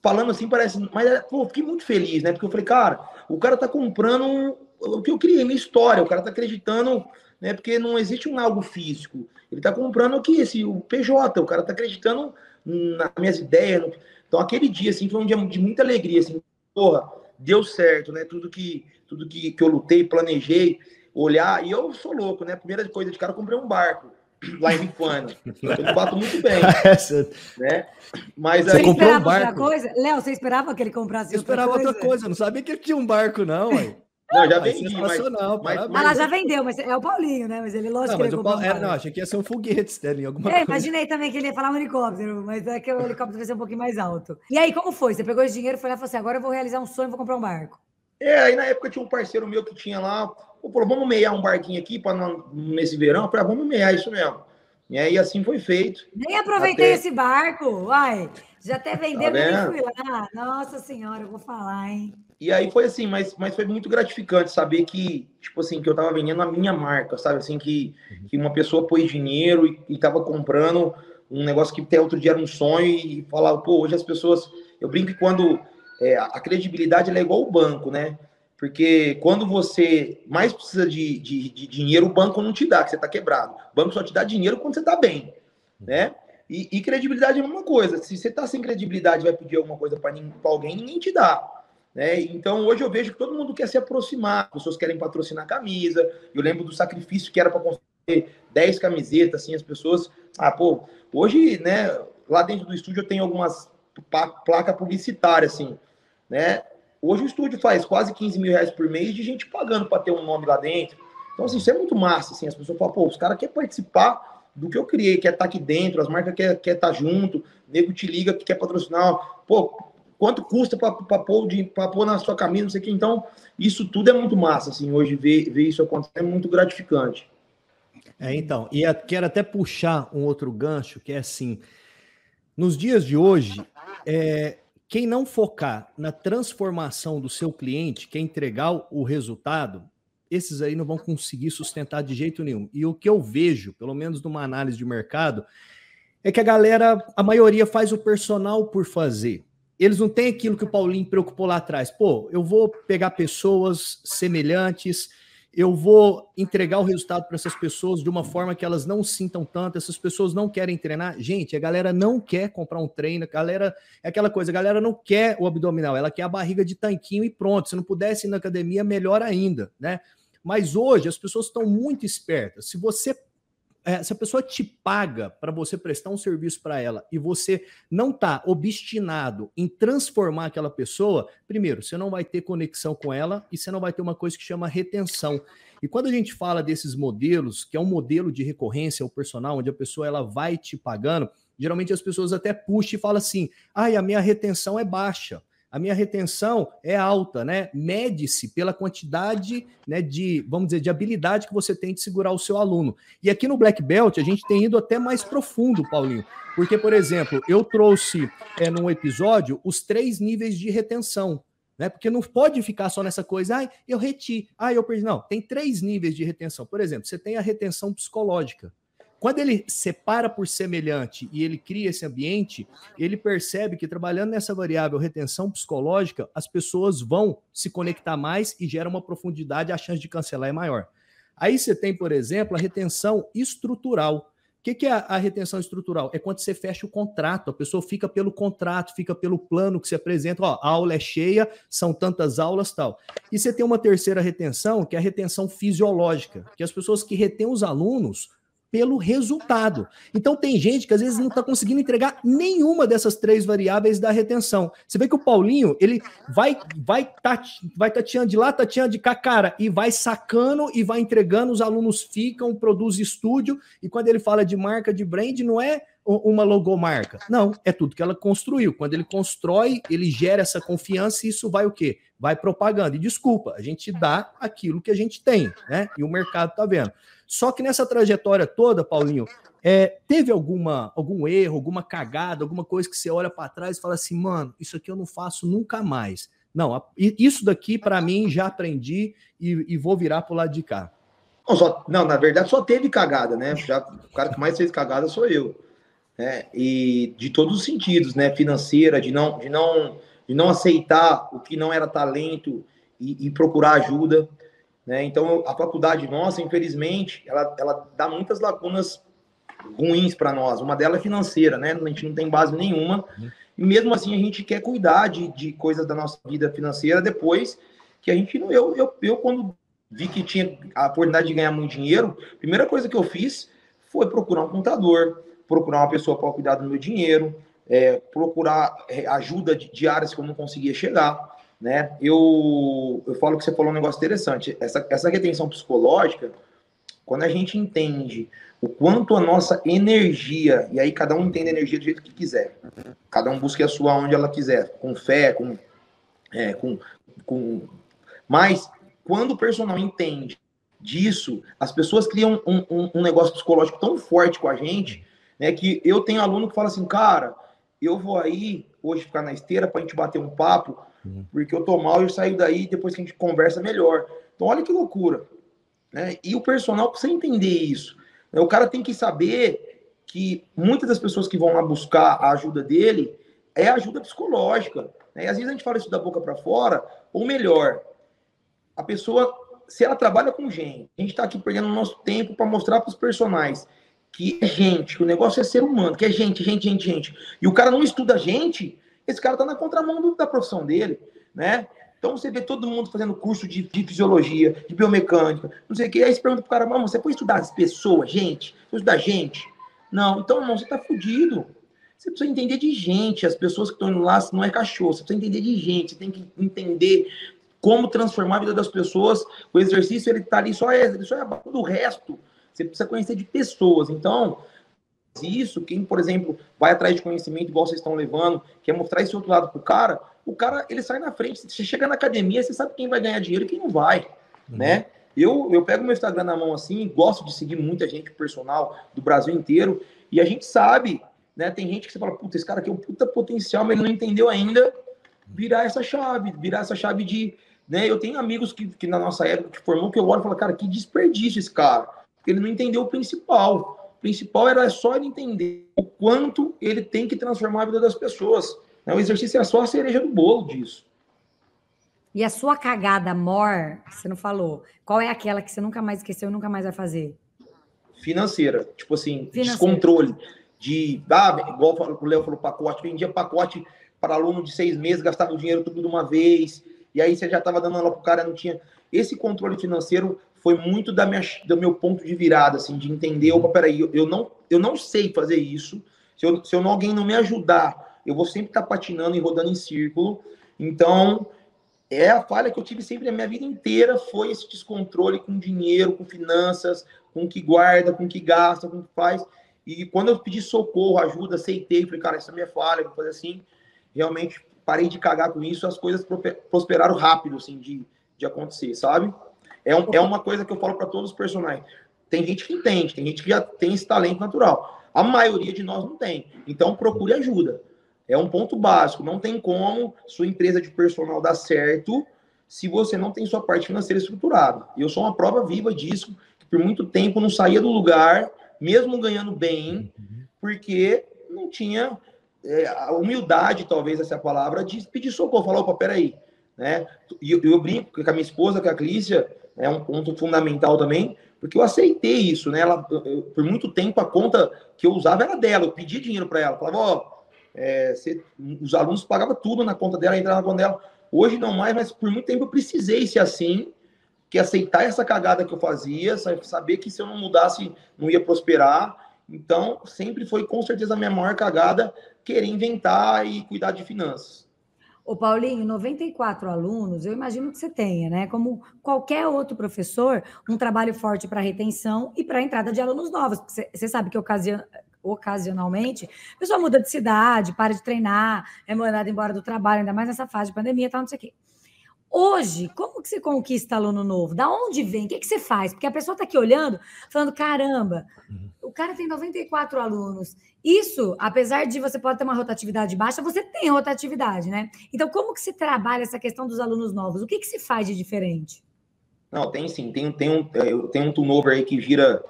S3: falando assim, parece. Mas, pô, fiquei muito feliz, né? Porque eu falei, cara, o cara tá comprando o que eu criei, minha história, o cara tá acreditando, né? Porque não existe um algo físico. Ele tá comprando aqui, esse, o PJ, o cara tá acreditando nas minhas ideias. No... Então, aquele dia, assim, foi um dia de muita alegria, assim, porra, deu certo, né? Tudo que, tudo que, que eu lutei, planejei, olhar, e eu sou louco, né? Primeira coisa de cara, eu comprei um barco lá em Rifuana. Eu bato muito bem. né?
S2: Mas você aí... comprou um barco? Coisa? Léo, você esperava que ele comprasse
S1: eu outra esperava outra coisa, não sabia que ele tinha um barco, não, ué.
S3: Não, já vendi, mas, mas,
S2: mas, Ela já vendeu, mas é o Paulinho, né? Mas ele, lógico não, que ele
S1: Paulo, é, Não, achei que ia ser um foguete, Stanley, alguma
S2: é,
S1: coisa.
S2: imaginei também que ele ia falar um helicóptero, mas é que o helicóptero vai ser um pouquinho mais alto. E aí, como foi? Você pegou esse dinheiro e foi lá e falou assim, agora eu vou realizar um sonho, vou comprar um barco.
S3: É, aí na época tinha um parceiro meu que tinha lá, falou, vamos meiar um barquinho aqui para nesse verão? Eu falei, ah, vamos meiar isso mesmo. E aí assim foi feito.
S2: Nem aproveitei até... esse barco, uai. Já até vendeu, tá nem fui lá. Nossa senhora, eu vou falar, hein?
S3: E aí foi assim, mas, mas foi muito gratificante saber que, tipo assim, que eu tava vendendo a minha marca, sabe? Assim, que, uhum. que uma pessoa pôs dinheiro e, e tava comprando um negócio que até outro dia era um sonho e falava, pô, hoje as pessoas. Eu brinco que quando é, a credibilidade é igual o banco, né? Porque quando você mais precisa de, de, de, dinheiro, o banco não te dá, que você está quebrado. O banco só te dá dinheiro quando você está bem, né? E, e, credibilidade é a mesma coisa. Se você está sem credibilidade vai pedir alguma coisa para alguém, ninguém te dá. Né? Então, hoje eu vejo que todo mundo quer se aproximar, pessoas querem patrocinar camisa. Eu lembro do sacrifício que era para construir 10 camisetas, assim, as pessoas. Ah, pô, hoje, né, lá dentro do estúdio eu tenho algumas placas publicitárias, assim, né? Hoje o estúdio faz quase 15 mil reais por mês de gente pagando para ter um nome lá dentro. Então, assim, isso é muito massa, assim, as pessoas falam, pô, os caras querem participar do que eu criei, quer estar tá aqui dentro, as marcas querem quer estar tá junto, o nego te liga que quer patrocinar. Pô, quanto custa para pôr, pôr na sua camisa, não sei o que. Então, isso tudo é muito massa, assim, hoje ver, ver isso acontecer é muito gratificante.
S1: É, então, e quero até puxar um outro gancho, que é assim, nos dias de hoje, é, quem não focar na transformação do seu cliente, quer entregar o resultado, esses aí não vão conseguir sustentar de jeito nenhum. E o que eu vejo, pelo menos numa análise de mercado, é que a galera, a maioria faz o personal por fazer. Eles não têm aquilo que o Paulinho preocupou lá atrás. Pô, eu vou pegar pessoas semelhantes, eu vou entregar o resultado para essas pessoas de uma forma que elas não sintam tanto, essas pessoas não querem treinar. Gente, a galera não quer comprar um treino, a galera é aquela coisa, a galera não quer o abdominal, ela quer a barriga de tanquinho e pronto. Se não pudesse ir na academia, melhor ainda, né? Mas hoje as pessoas estão muito espertas. Se você é, se a pessoa te paga para você prestar um serviço para ela e você não está obstinado em transformar aquela pessoa, primeiro, você não vai ter conexão com ela e você não vai ter uma coisa que chama retenção. E quando a gente fala desses modelos, que é um modelo de recorrência o personal, onde a pessoa ela vai te pagando, geralmente as pessoas até puxam e falam assim: ai, a minha retenção é baixa a minha retenção é alta, né? Mede-se pela quantidade, né, de, vamos dizer, de habilidade que você tem de segurar o seu aluno. E aqui no Black Belt a gente tem ido até mais profundo, Paulinho, porque, por exemplo, eu trouxe é, num episódio os três níveis de retenção. Né? Porque não pode ficar só nessa coisa, ah, eu reti, ah, eu perdi. Não, tem três níveis de retenção. Por exemplo, você tem a retenção psicológica. Quando ele separa por semelhante e ele cria esse ambiente, ele percebe que trabalhando nessa variável retenção psicológica, as pessoas vão se conectar mais e gera uma profundidade, a chance de cancelar é maior. Aí você tem, por exemplo, a retenção estrutural. O que, é a, retenção estrutural? É quando você fecha o contrato, a pessoa fica pelo contrato, fica pelo plano que se apresenta, ó, a aula é cheia, são tantas aulas tal. E você tem uma terceira retenção, que é a retenção fisiológica, que as pessoas que retêm os alunos pelo resultado. Então tem gente que às vezes não está conseguindo entregar nenhuma dessas três variáveis da retenção. Você vê que o Paulinho, ele vai vai vai tateando de lá, tateando de cá, cara, e vai sacando e vai entregando, os alunos ficam, produz estúdio, e quando ele fala de marca de brand, não é uma logomarca. Não, é tudo que ela construiu. Quando ele constrói, ele gera essa confiança e isso vai o quê? Vai propaganda. E desculpa, a gente dá aquilo que a gente tem, né? E o mercado tá vendo. Só que nessa trajetória toda, Paulinho, é, teve alguma algum erro, alguma cagada, alguma coisa que você olha para trás e fala assim, mano, isso aqui eu não faço nunca mais. Não, isso daqui para mim já aprendi e, e vou virar pro lado de cá.
S3: Não, só, não, na verdade só teve cagada, né? Já, o cara que mais fez cagada sou eu. Né? E de todos os sentidos, né? Financeira, de não, de não, de não aceitar o que não era talento e, e procurar ajuda. Né? Então, a faculdade nossa, infelizmente, ela, ela dá muitas lacunas ruins para nós. Uma delas é financeira, né? A gente não tem base nenhuma. E mesmo assim, a gente quer cuidar de, de coisas da nossa vida financeira depois que a gente não. Eu, eu, eu, quando vi que tinha a oportunidade de ganhar muito dinheiro, a primeira coisa que eu fiz foi procurar um contador, procurar uma pessoa para cuidar do meu dinheiro, é, procurar é, ajuda de, de áreas que eu não conseguia chegar né? Eu, eu falo que você falou um negócio interessante. Essa, essa retenção psicológica, quando a gente entende o quanto a nossa energia, e aí cada um entende a energia do jeito que quiser, cada um busca a sua onde ela quiser, com fé, com. É, com, com... Mas quando o personal entende disso, as pessoas criam um, um, um negócio psicológico tão forte com a gente, né? Que eu tenho aluno que fala assim, cara, eu vou aí hoje ficar na esteira para a gente bater um papo Uhum. Porque eu tô mal eu saio daí depois que a gente conversa melhor. Então, olha que loucura. Né? E o personal precisa entender isso. Né? O cara tem que saber que muitas das pessoas que vão lá buscar a ajuda dele é ajuda psicológica. Né? E às vezes a gente fala isso da boca para fora, ou melhor, a pessoa, se ela trabalha com gente, a gente está aqui perdendo nosso tempo para mostrar para os personagens que é gente, que o negócio é ser humano, que é gente, gente, gente, gente. E o cara não estuda gente, esse cara está na contramão da profissão dele, né? Então você vê todo mundo fazendo curso de, de fisiologia, de biomecânica, não sei o que. Aí você pergunta pro cara, mano, você foi estudar as pessoas, gente? Você estudar gente? Não, então não, você tá fudido. Você precisa entender de gente, as pessoas que estão indo lá não é cachorro, você precisa entender de gente, você tem que entender como transformar a vida das pessoas. O exercício ele tá ali só é, ele só é do resto. Você precisa conhecer de pessoas. Então, isso, quem, por exemplo, vai atrás de conhecimento, igual vocês estão levando, quer mostrar esse outro lado pro cara, o cara, ele sai na frente. Você chega na academia, você sabe quem vai ganhar dinheiro e quem não vai, uhum. né? Eu, eu pego meu Instagram na mão assim, gosto de seguir muita gente personal do Brasil inteiro, e a gente sabe, né? Tem gente que você fala, puta, esse cara aqui é um puta potencial, mas ele não entendeu ainda virar essa chave, virar essa chave de. Né? Eu tenho amigos que, que na nossa época que formou que eu olho e falo, cara, que desperdício esse cara. Ele não entendeu o principal. Principal era só ele entender o quanto ele tem que transformar a vida das pessoas. Né? O exercício é só a cereja do bolo disso.
S2: E a sua cagada mor, você não falou, qual é aquela que você nunca mais esqueceu e nunca mais vai fazer?
S3: Financeira. Tipo assim, Financeira. descontrole. De, ah, igual o Léo falou, pacote, vendia pacote para aluno de seis meses, gastava o dinheiro tudo de uma vez, e aí você já estava dando aula para o cara, não tinha. Esse controle financeiro foi muito da minha, do meu ponto de virada, assim, de entender, opa, peraí, eu, eu, não, eu não sei fazer isso, se, eu, se eu, alguém não me ajudar, eu vou sempre estar tá patinando e rodando em círculo, então é a falha que eu tive sempre a minha vida inteira, foi esse descontrole com dinheiro, com finanças, com o que guarda, com o que gasta, com o que faz, e quando eu pedi socorro, ajuda, aceitei, falei, cara, essa é minha falha, vou fazer assim, realmente parei de cagar com isso, as coisas prosperaram rápido, assim, de, de acontecer, sabe? É, um, é uma coisa que eu falo para todos os personagens. Tem gente que entende, tem gente que já tem esse talento natural. A maioria de nós não tem. Então, procure ajuda. É um ponto básico. Não tem como sua empresa de personal dar certo se você não tem sua parte financeira estruturada. Eu sou uma prova viva disso, que por muito tempo não saía do lugar, mesmo ganhando bem, porque não tinha é, a humildade, talvez essa é a palavra, de pedir socorro, falar, opa, peraí, né? E eu, eu, brinco com a minha esposa, é a Clícia, é um ponto fundamental também, porque eu aceitei isso, né? Ela, eu, por muito tempo, a conta que eu usava era dela, eu pedia dinheiro para ela, falava, ó, é, os alunos pagavam tudo na conta dela, entrava na conta dela. Hoje não mais, mas por muito tempo eu precisei ser assim, que aceitar essa cagada que eu fazia, saber que se eu não mudasse, não ia prosperar. Então, sempre foi com certeza a minha maior cagada querer inventar e cuidar de finanças.
S2: Ô Paulinho, 94 alunos, eu imagino que você tenha, né? Como qualquer outro professor, um trabalho forte para retenção e para a entrada de alunos novos. Você sabe que ocasião, ocasionalmente, a pessoa muda de cidade, para de treinar, é mandada embora do trabalho, ainda mais nessa fase de pandemia, tal, não sei o quê. Hoje, como que você conquista aluno novo? Da onde vem? O que, que você faz? Porque a pessoa está aqui olhando, falando: caramba, uhum. o cara tem 94 alunos. Isso, apesar de você pode ter uma rotatividade baixa, você tem rotatividade, né? Então, como que se trabalha essa questão dos alunos novos? O que, que se faz de diferente?
S3: Não, tem sim. Tem, tem, um, é, tem um turnover aí que gira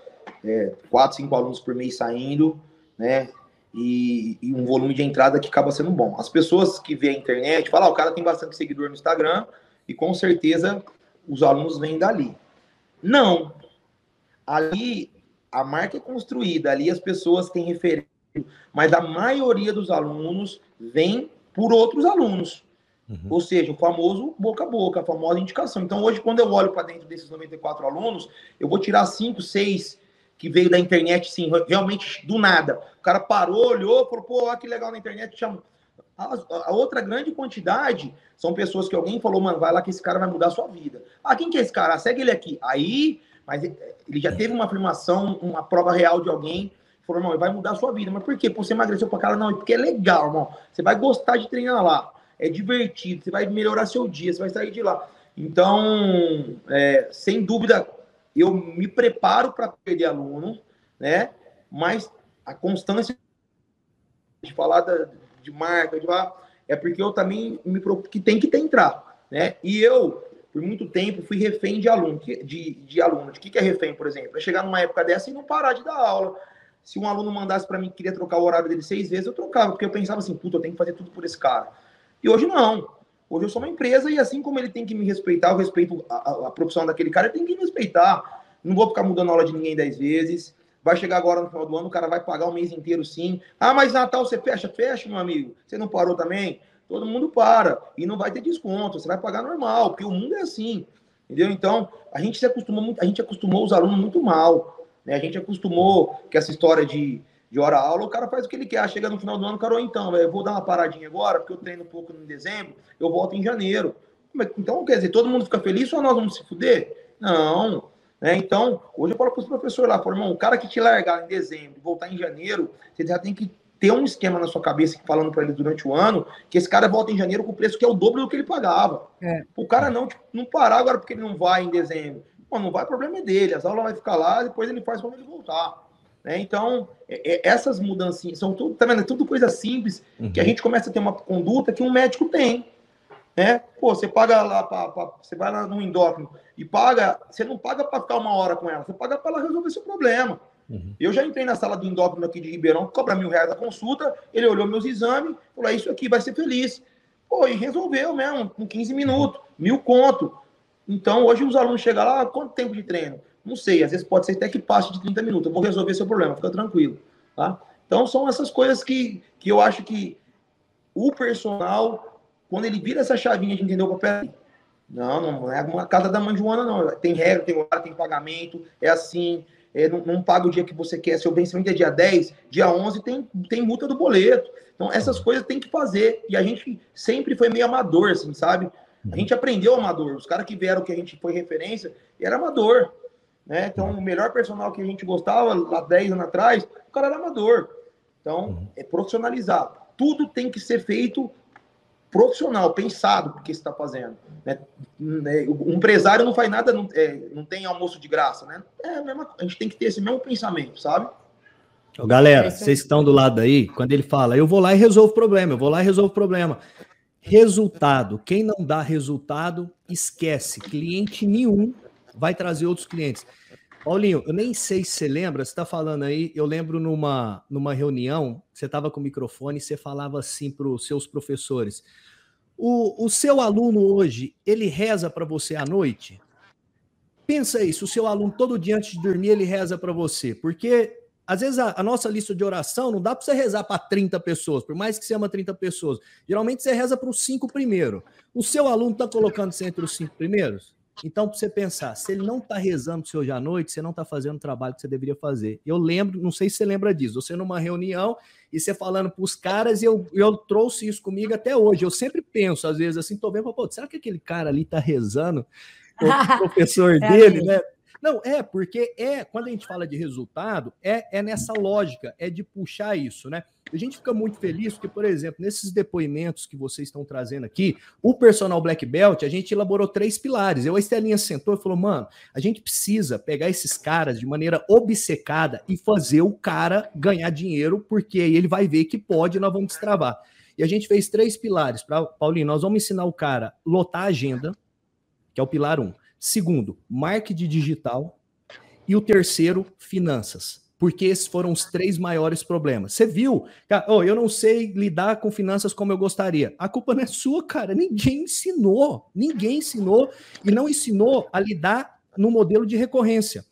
S3: é, 4, 5 alunos por mês saindo, né? E, e, um volume de entrada que acaba sendo bom. As pessoas que vê a internet falam, ah, o cara tem bastante seguidor no Instagram, e com certeza os alunos vêm dali. Não. Ali a marca é construída, ali as pessoas têm referência, mas a maioria dos alunos vem por outros alunos. Uhum. Ou seja, o famoso boca a boca, a famosa indicação. Então, hoje, quando eu olho para dentro desses 94 alunos, eu vou tirar 5, 6 que veio da internet, sim, realmente do nada. O cara parou, olhou, falou, pô, olha que legal na internet, chama. A, a, outra grande quantidade são pessoas que alguém falou, mano, vai lá que esse cara vai mudar a sua vida. Ah, quem que é esse cara? segue ele aqui. Aí, mas ele já teve uma afirmação, uma prova real de alguém, falou, irmão, vai mudar a sua vida. Mas por quê? Por você emagreceu pra cara? Não, porque é legal, irmão. Você vai gostar de treinar lá. É divertido, você vai melhorar seu dia, você vai sair de lá. Então, é, sem dúvida, eu me preparo para perder aluno, né? Mas a constância de falar da, de marca, de lá, é porque eu também me preocupo que tem que ter entrar, né? E eu, por muito tempo, fui refém de aluno, de, de aluno. De que, que é refém, por exemplo? É chegar numa época dessa e não parar de dar aula. Se um aluno mandasse para mim que queria trocar o horário dele seis vezes, eu trocava, porque eu pensava assim, puta, eu tenho que fazer tudo por esse cara. E hoje não. Hoje eu sou uma empresa e assim como ele tem que me respeitar, eu respeito a, a, a profissão daquele cara, ele tem que me respeitar. Não vou ficar mudando aula de ninguém dez vezes. Vai chegar agora no final do ano, o cara vai pagar o mês inteiro sim. Ah, mas Natal você fecha? Fecha, meu amigo. Você não parou também? Todo mundo para. E não vai ter desconto. Você vai pagar normal, porque o mundo é assim. Entendeu? Então, a gente se acostumou muito, a gente acostumou os alunos muito mal. Né? A gente acostumou que essa história de, de hora aula, o cara faz o que ele quer. Chega no final do ano, o cara, então, eu vou dar uma paradinha agora, porque eu treino um pouco em dezembro, eu volto em janeiro. É então, quer dizer, todo mundo fica feliz ou nós vamos se fuder? Não. Né? Então, hoje eu falo para os professores lá, falo, irmão, o cara que te largar em dezembro, voltar em janeiro, você já tem que ter um esquema na sua cabeça falando para ele durante o ano que esse cara volta em janeiro com o preço que é o dobro do que ele pagava. É. O cara não, tipo, não parar agora porque ele não vai em dezembro. Pô, não vai, o problema é dele. As aulas vai ficar lá, depois ele faz quando ele voltar. Né? Então, é, é, essas mudanças são tudo, tá vendo? É tudo coisa simples uhum. que a gente começa a ter uma conduta que um médico tem. Né? Pô, você paga lá, pra, pra, você vai lá no endócrino e paga, você não paga para ficar uma hora com ela, você paga para ela resolver seu problema. Uhum. Eu já entrei na sala do endócrino aqui de Ribeirão, cobra mil reais a consulta, ele olhou meus exames, falou, é isso aqui, vai ser feliz. Pô, e resolveu mesmo, com 15 minutos, mil conto. Então, hoje os alunos chegam lá, quanto tempo de treino? Não sei, às vezes pode ser até que passe de 30 minutos, eu vou resolver seu problema, fica tranquilo, tá? Então, são essas coisas que, que eu acho que o personal, quando ele vira essa chavinha de entender o papel, não, não é uma casa da mãe Joana, não. Tem regra, tem horário, tem pagamento, é assim, é, não, não, paga o dia que você quer, seu vencimento é dia 10, dia 11 tem, tem multa do boleto. Então, essas coisas tem que fazer. E a gente sempre foi meio amador, assim, sabe? A gente aprendeu amador. Os caras que vieram que a gente foi referência, era amador. Né? Então, o melhor personal que a gente gostava, lá 10 anos atrás, o cara era amador. Então, é profissionalizado. Tudo tem que ser feito profissional, pensado porque está fazendo. Né? O empresário não faz nada, não, é, não tem almoço de graça, né? É a, mesma, a gente tem que ter esse mesmo pensamento, sabe?
S1: Ô, galera, é vocês estão do lado aí, quando ele fala, eu vou lá e resolvo o problema, eu vou lá e resolvo o problema. Resultado, quem não dá resultado, esquece. Cliente nenhum vai trazer outros clientes. Paulinho, eu nem sei se você lembra, você está falando aí, eu lembro numa, numa reunião, você estava com o microfone e você falava assim para os seus professores, o, o seu aluno hoje, ele reza para você à noite? Pensa isso, o seu aluno todo dia antes de dormir, ele reza para você. Porque às vezes a, a, nossa lista de oração não dá para você rezar para 30 pessoas, por mais que você ama 30 pessoas. Geralmente você reza para os cinco primeiros. O seu aluno está colocando você entre os cinco primeiros? Então, para você pensar, se ele não está rezando hoje à noite, você não está fazendo o trabalho que você deveria fazer. Eu lembro, não sei se você lembra disso, você numa reunião e você falando para os caras, e eu, eu trouxe isso comigo até hoje. Eu sempre penso, às vezes, assim, tô vendo, pô, será que aquele cara ali está rezando? O professor é dele, né? Não, é, porque é, quando a gente fala de resultado, é, é nessa lógica, é de puxar isso, né? A gente fica muito feliz porque, por exemplo, nesses depoimentos que vocês estão trazendo aqui, o personal Black Belt, a gente elaborou três pilares. Eu, a Estelinha sentou e falou, mano, a gente precisa pegar esses caras de maneira obcecada e fazer o cara ganhar dinheiro, porque aí ele vai ver que pode e nós vamos destravar. E a gente fez três pilares. Pra, Paulinho, nós vamos ensinar o cara lotar a agenda, que é o pilar um. Segundo, marketing digital. E o terceiro, finanças. Porque esses foram os três maiores problemas. Você viu? Oh, eu não sei lidar com finanças como eu gostaria. A culpa não é sua, cara. Ninguém ensinou. Ninguém ensinou e não ensinou a lidar no modelo de recorrência.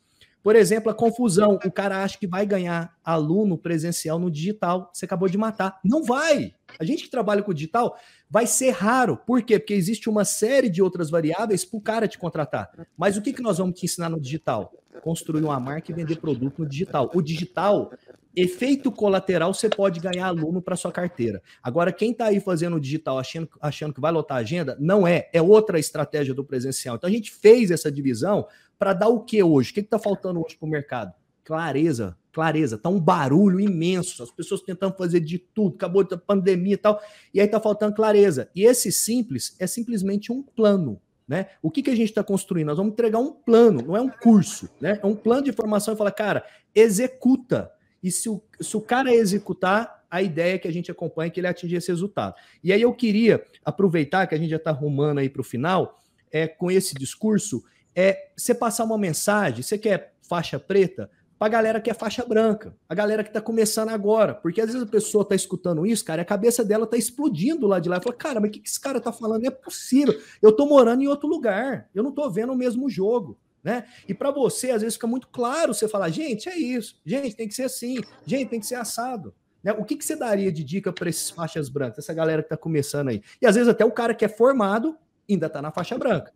S1: Por exemplo, a confusão. O cara acha que vai ganhar aluno presencial no digital. Você acabou de matar. Não vai. A gente que trabalha com digital vai ser raro. Por quê? Porque existe uma série de outras variáveis para o cara te contratar. Mas o que, que nós vamos te ensinar no digital? Construir uma marca e vender produto no digital. O digital, efeito colateral, você pode ganhar aluno para sua carteira. Agora, quem está aí fazendo o digital achando, achando que vai lotar a agenda, não é. É outra estratégia do presencial. Então a gente fez essa divisão para dar o que hoje? O que está faltando hoje para o mercado? Clareza, clareza. Tá um barulho imenso, as pessoas tentando fazer de tudo, acabou a pandemia e tal, e aí tá faltando clareza. E esse simples é simplesmente um plano. Né? O que, que a gente está construindo? Nós vamos entregar um plano, não é um curso, né? É um plano de formação e falar, cara, executa. E se o, se o cara executar, a ideia é que a gente acompanhe que ele atinja esse resultado. E aí eu queria aproveitar que a gente já está arrumando aí para o final, é, com esse discurso, é você passar uma mensagem, você quer faixa preta, para a galera que é faixa branca, a galera que está começando agora, porque às vezes a pessoa está escutando isso, cara, e a cabeça dela está explodindo lá de lá, fala, cara, mas o que, que esse cara está falando? Não é possível, eu estou morando em outro lugar, eu não estou vendo o mesmo jogo, né? E para você, às vezes fica muito claro você falar, gente, é isso, gente, tem que ser assim, gente, tem que ser assado. Né? O que, que você daria de dica para esses faixas brancas, essa galera que está começando aí? E às vezes até o cara que é formado ainda está na faixa branca.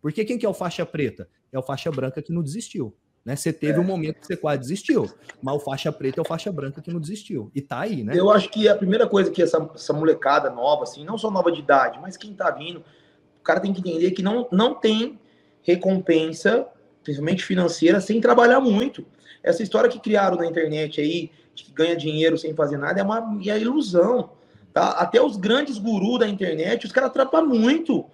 S1: Porque quem que é o faixa preta? É o faixa branca que não desistiu. Né? Você teve é. um momento que você quase desistiu, mas o faixa preta é o faixa branca que não desistiu. E tá aí, né?
S3: Eu acho que a primeira coisa que essa, essa molecada nova, assim, não só nova de idade, mas quem tá vindo, o cara tem que entender que não, não tem recompensa principalmente financeira, sem trabalhar muito. Essa história que criaram na internet aí, de que ganha dinheiro sem fazer nada, é uma é ilusão. Tá? Até os grandes gurus da internet, os caras atrapam muito.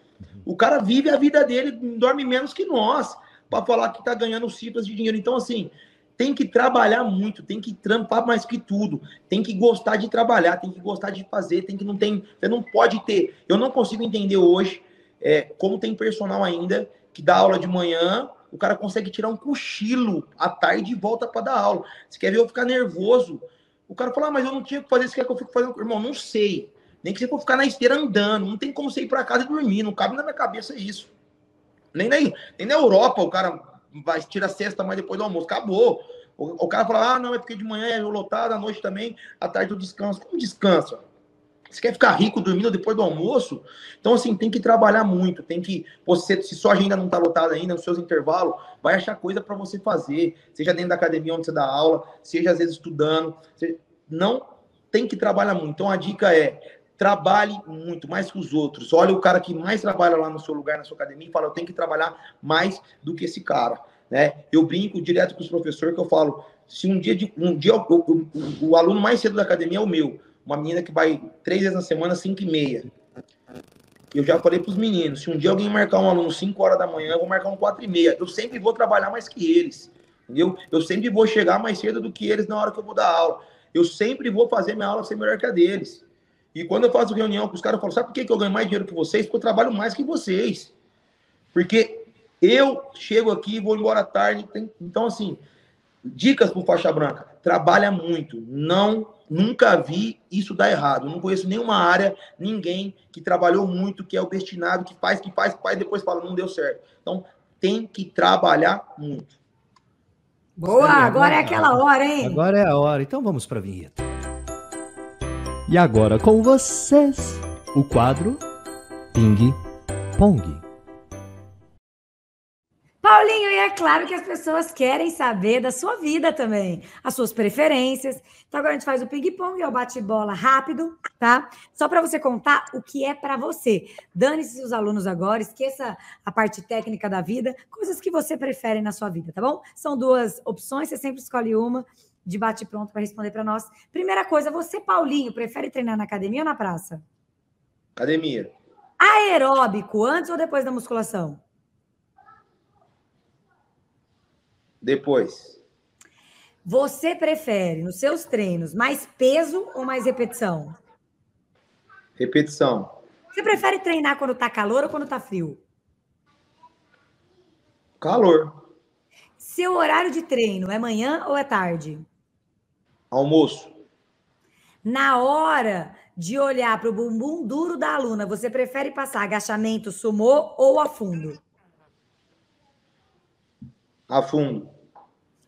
S3: O cara vive a vida dele, dorme menos que nós, para falar que tá ganhando cifras de dinheiro. Então, assim, tem que trabalhar muito, tem que trampar mais que tudo, tem que gostar de trabalhar, tem que gostar de fazer, tem que não tem, você não pode ter. Eu não consigo entender hoje é, como tem personal ainda que dá aula de manhã, o cara consegue tirar um cochilo à tarde e volta para dar aula. Você quer ver eu ficar nervoso? O cara fala, ah, mas eu não tinha que fazer isso, quer que eu fique fazendo. Irmão, não sei. Nem que você for ficar na esteira andando. Não tem como você ir para casa e dormir. Não cabe na minha cabeça isso. Nem na, nem na Europa o cara vai tirar a cesta mais depois do almoço. Acabou. O, o cara fala, ah, não, é porque de manhã é lotado, à noite também, à tarde eu descanso. Como descansa? Você quer ficar rico dormindo depois do almoço? Então, assim, tem que trabalhar muito. Tem que. Você, se sua agenda não está lotada ainda, nos seus intervalos, vai achar coisa para você fazer. Seja dentro da academia onde você dá aula, seja às vezes estudando. Não tem que trabalhar muito. Então, a dica é: trabalhe muito, mais que os outros. Olha o cara que mais trabalha lá no seu lugar, na sua academia, e fala: eu tenho que trabalhar mais do que esse cara. Né? Eu brinco direto com os professores que eu falo: se um dia, de, um dia o, aluno mais cedo da academia é o meu uma menina que vai três vezes na semana, cinco e meia. Eu já falei para os meninos, se um dia alguém marcar um aluno 5 horas da manhã, eu vou marcar um 4 e meia. Eu sempre vou trabalhar mais que eles, entendeu? Eu sempre vou chegar mais cedo do que eles na hora que eu vou dar aula. Eu sempre vou fazer minha aula ser melhor que a deles. E quando eu faço reunião com os caras, eu falo, sabe por que eu ganho mais dinheiro que vocês? Porque eu trabalho mais que vocês. Porque eu chego aqui e vou embora tarde. Então, assim, dicas para faixa branca. Trabalha muito. Não Nunca vi isso dar errado. Não conheço nenhuma área, ninguém que trabalhou muito, que é obstinado, que faz, que faz, que faz, depois fala, não deu certo. Então, tem que trabalhar muito.
S2: Boa, agora, agora é aquela hora, hein?
S1: Agora é a hora. Então vamos para a vinheta. E agora com vocês, o quadro Ping Pong.
S2: Paulinho, e é claro que as pessoas querem saber da sua vida também, as suas preferências. Então agora a gente faz o ping-pong, é o bate-bola rápido, tá? Só para você contar o que é para você. Dane-se os alunos agora, esqueça a parte técnica da vida, coisas que você prefere na sua vida, tá bom? São duas opções, você sempre escolhe uma de bate-pronto para responder para nós. Primeira coisa, você, Paulinho, prefere treinar na academia ou na praça?
S3: Academia.
S2: Aeróbico, antes ou depois da musculação?
S3: Depois.
S2: Você prefere, nos seus treinos, mais peso ou mais repetição?
S3: Repetição.
S2: Você prefere treinar quando tá calor ou quando tá frio?
S3: Calor.
S2: Seu horário de treino é manhã ou é tarde?
S3: Almoço.
S2: Na hora de olhar para o bumbum duro da aluna, você prefere passar agachamento sumô ou a fundo?
S3: A fundo.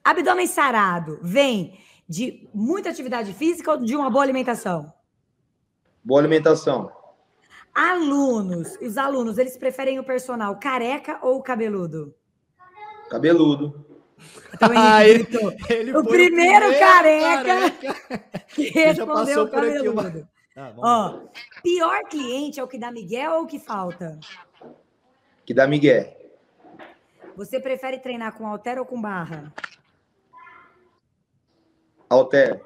S2: Abdômen sarado vem de muita atividade física ou de uma boa alimentação?
S3: Boa alimentação.
S2: Alunos, os alunos, eles preferem o personal careca ou cabeludo?
S3: Cabeludo.
S2: Então, ah, ele, ele o, primeiro o primeiro careca, careca que respondeu cabeludo. Ah, Ó, pior cliente é o que dá Miguel ou o que falta?
S3: Que dá Miguel.
S2: Você prefere treinar com halter ou com barra?
S3: Halter.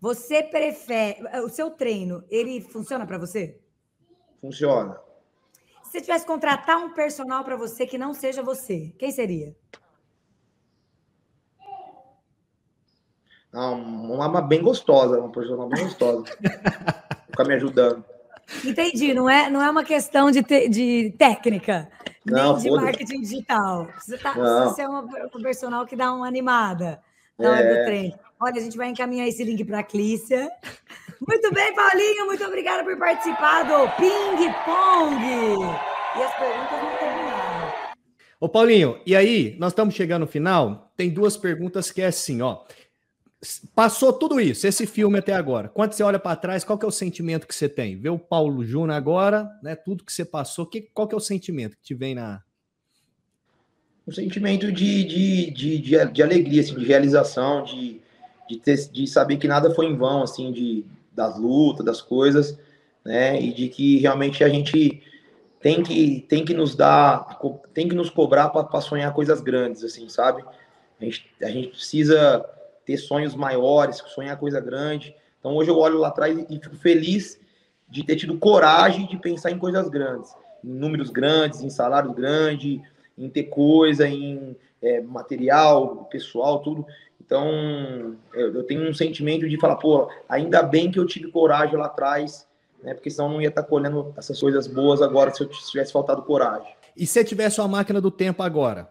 S2: Você prefere. O seu treino, ele funciona para você?
S3: Funciona.
S2: Se você tivesse que contratar um personal para você que não seja você, quem seria?
S3: Não, uma bem gostosa, uma personal bem gostosa. Ficar me ajudando.
S2: Entendi, não é, não é uma questão de, te, de técnica. Não, nem de marketing digital. Você, tá, você é uma, uma personal que dá uma animada na hora é. do treino. Olha, a gente vai encaminhar esse link para a Clícia. Muito bem, Paulinho, muito obrigada por participar do Ping Pong. E as perguntas não terminaram.
S1: Ô, Paulinho, e aí, nós estamos chegando no final. Tem duas perguntas que é assim, ó. Passou tudo isso, esse filme até agora. Quando você olha para trás, qual que é o sentimento que você tem? Vê o Paulo Júnior agora, né? Tudo que você passou, que, qual que é o sentimento que te vem na.
S3: Um sentimento de, de, de, de, de alegria, assim, de realização, de, de, ter, de saber que nada foi em vão, assim, de, das lutas, das coisas, né? E de que realmente a gente tem que, tem que nos dar, tem que nos cobrar para sonhar coisas grandes, assim, sabe? A gente, a gente precisa ter sonhos maiores, sonhar coisa grande. Então hoje eu olho lá atrás e fico feliz de ter tido coragem de pensar em coisas grandes, em números grandes, em salários grandes, em ter coisa, em é, material, pessoal, tudo. Então, eu, eu, tenho um sentimento de falar, pô, ainda bem que eu tive coragem lá atrás, né? Porque senão eu não ia estar colhendo essas coisas boas agora se eu tivesse faltado coragem.
S1: E se tivesse uma máquina do tempo agora?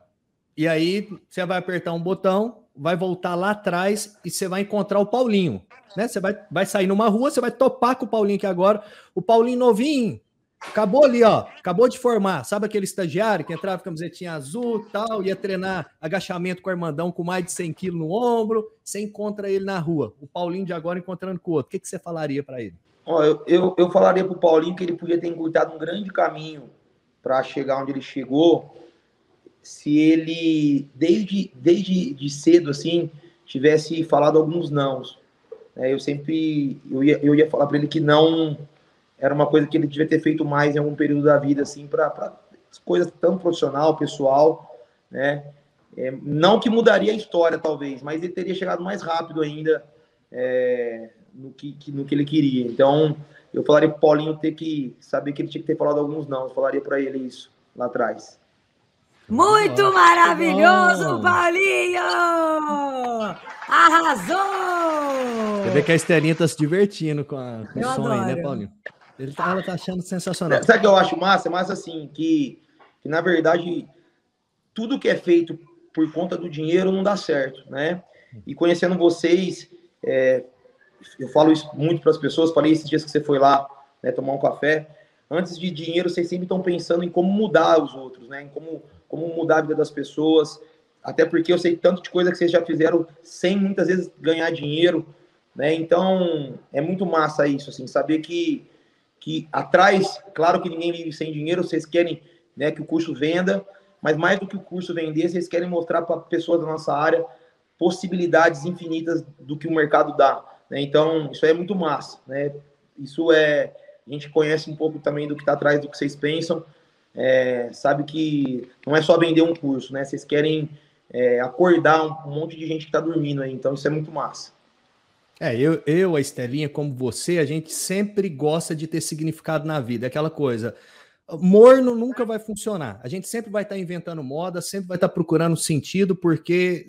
S1: E aí você vai apertar um botão, vai voltar lá atrás e você vai encontrar o Paulinho. Né? Você vai, vai sair numa rua, você vai topar com o Paulinho aqui agora. O Paulinho novinho, Acabou ali, ó. Acabou de formar. Sabe aquele estagiário que entrava com camisetinha azul tal, ia treinar agachamento com o Armandão com mais de 100 quilos no ombro. Você encontra ele na rua. O Paulinho de agora encontrando com o outro. O que, que você falaria para ele?
S3: Ó, eu, eu, eu falaria para o Paulinho que ele podia ter encurtado um grande caminho para chegar onde ele chegou se ele, desde, desde de cedo, assim, tivesse falado alguns nãos. É, eu sempre eu ia, eu ia falar para ele que não era uma coisa que ele devia ter feito mais em algum período da vida, assim, para coisas tão profissional, pessoal, né? É, não que mudaria a história, talvez, mas ele teria chegado mais rápido ainda é, no, que, que, no que ele queria. Então, eu falaria para Paulinho ter que saber que ele tinha que ter falado alguns não. Eu falaria para ele isso lá atrás.
S2: Muito Nossa, maravilhoso, Paulinho! Arrasou!
S1: Você vê que a Estelinha está se divertindo com, a, com o som aí, né, Paulinho? Ele tá, ela tá achando sensacional.
S3: Sabe o que eu acho massa? Massa assim, que, que na verdade tudo que é feito por conta do dinheiro não dá certo, né? E conhecendo vocês, é, eu falo isso muito para as pessoas, falei esses dias que você foi lá né, tomar um café. Antes de dinheiro, vocês sempre estão pensando em como mudar os outros, né? Em como, como mudar a vida das pessoas. Até porque eu sei tanto de coisa que vocês já fizeram sem muitas vezes ganhar dinheiro, né? Então é muito massa isso, assim, saber que que atrás, claro que ninguém vive sem dinheiro, vocês querem né, que o curso venda, mas mais do que o curso vender, vocês querem mostrar para pessoas da nossa área possibilidades infinitas do que o mercado dá. Né? Então, isso é muito massa. Né? Isso é. A gente conhece um pouco também do que está atrás do que vocês pensam. É, sabe que não é só vender um curso, né? Vocês querem é, acordar um, monte de gente que está dormindo aí. Então, isso é muito massa.
S1: É, eu, eu, a Estelinha, como você, a gente sempre gosta de ter significado na vida. É aquela coisa, morno nunca vai funcionar. A gente sempre vai estar tá inventando moda, sempre vai estar tá procurando sentido, porque,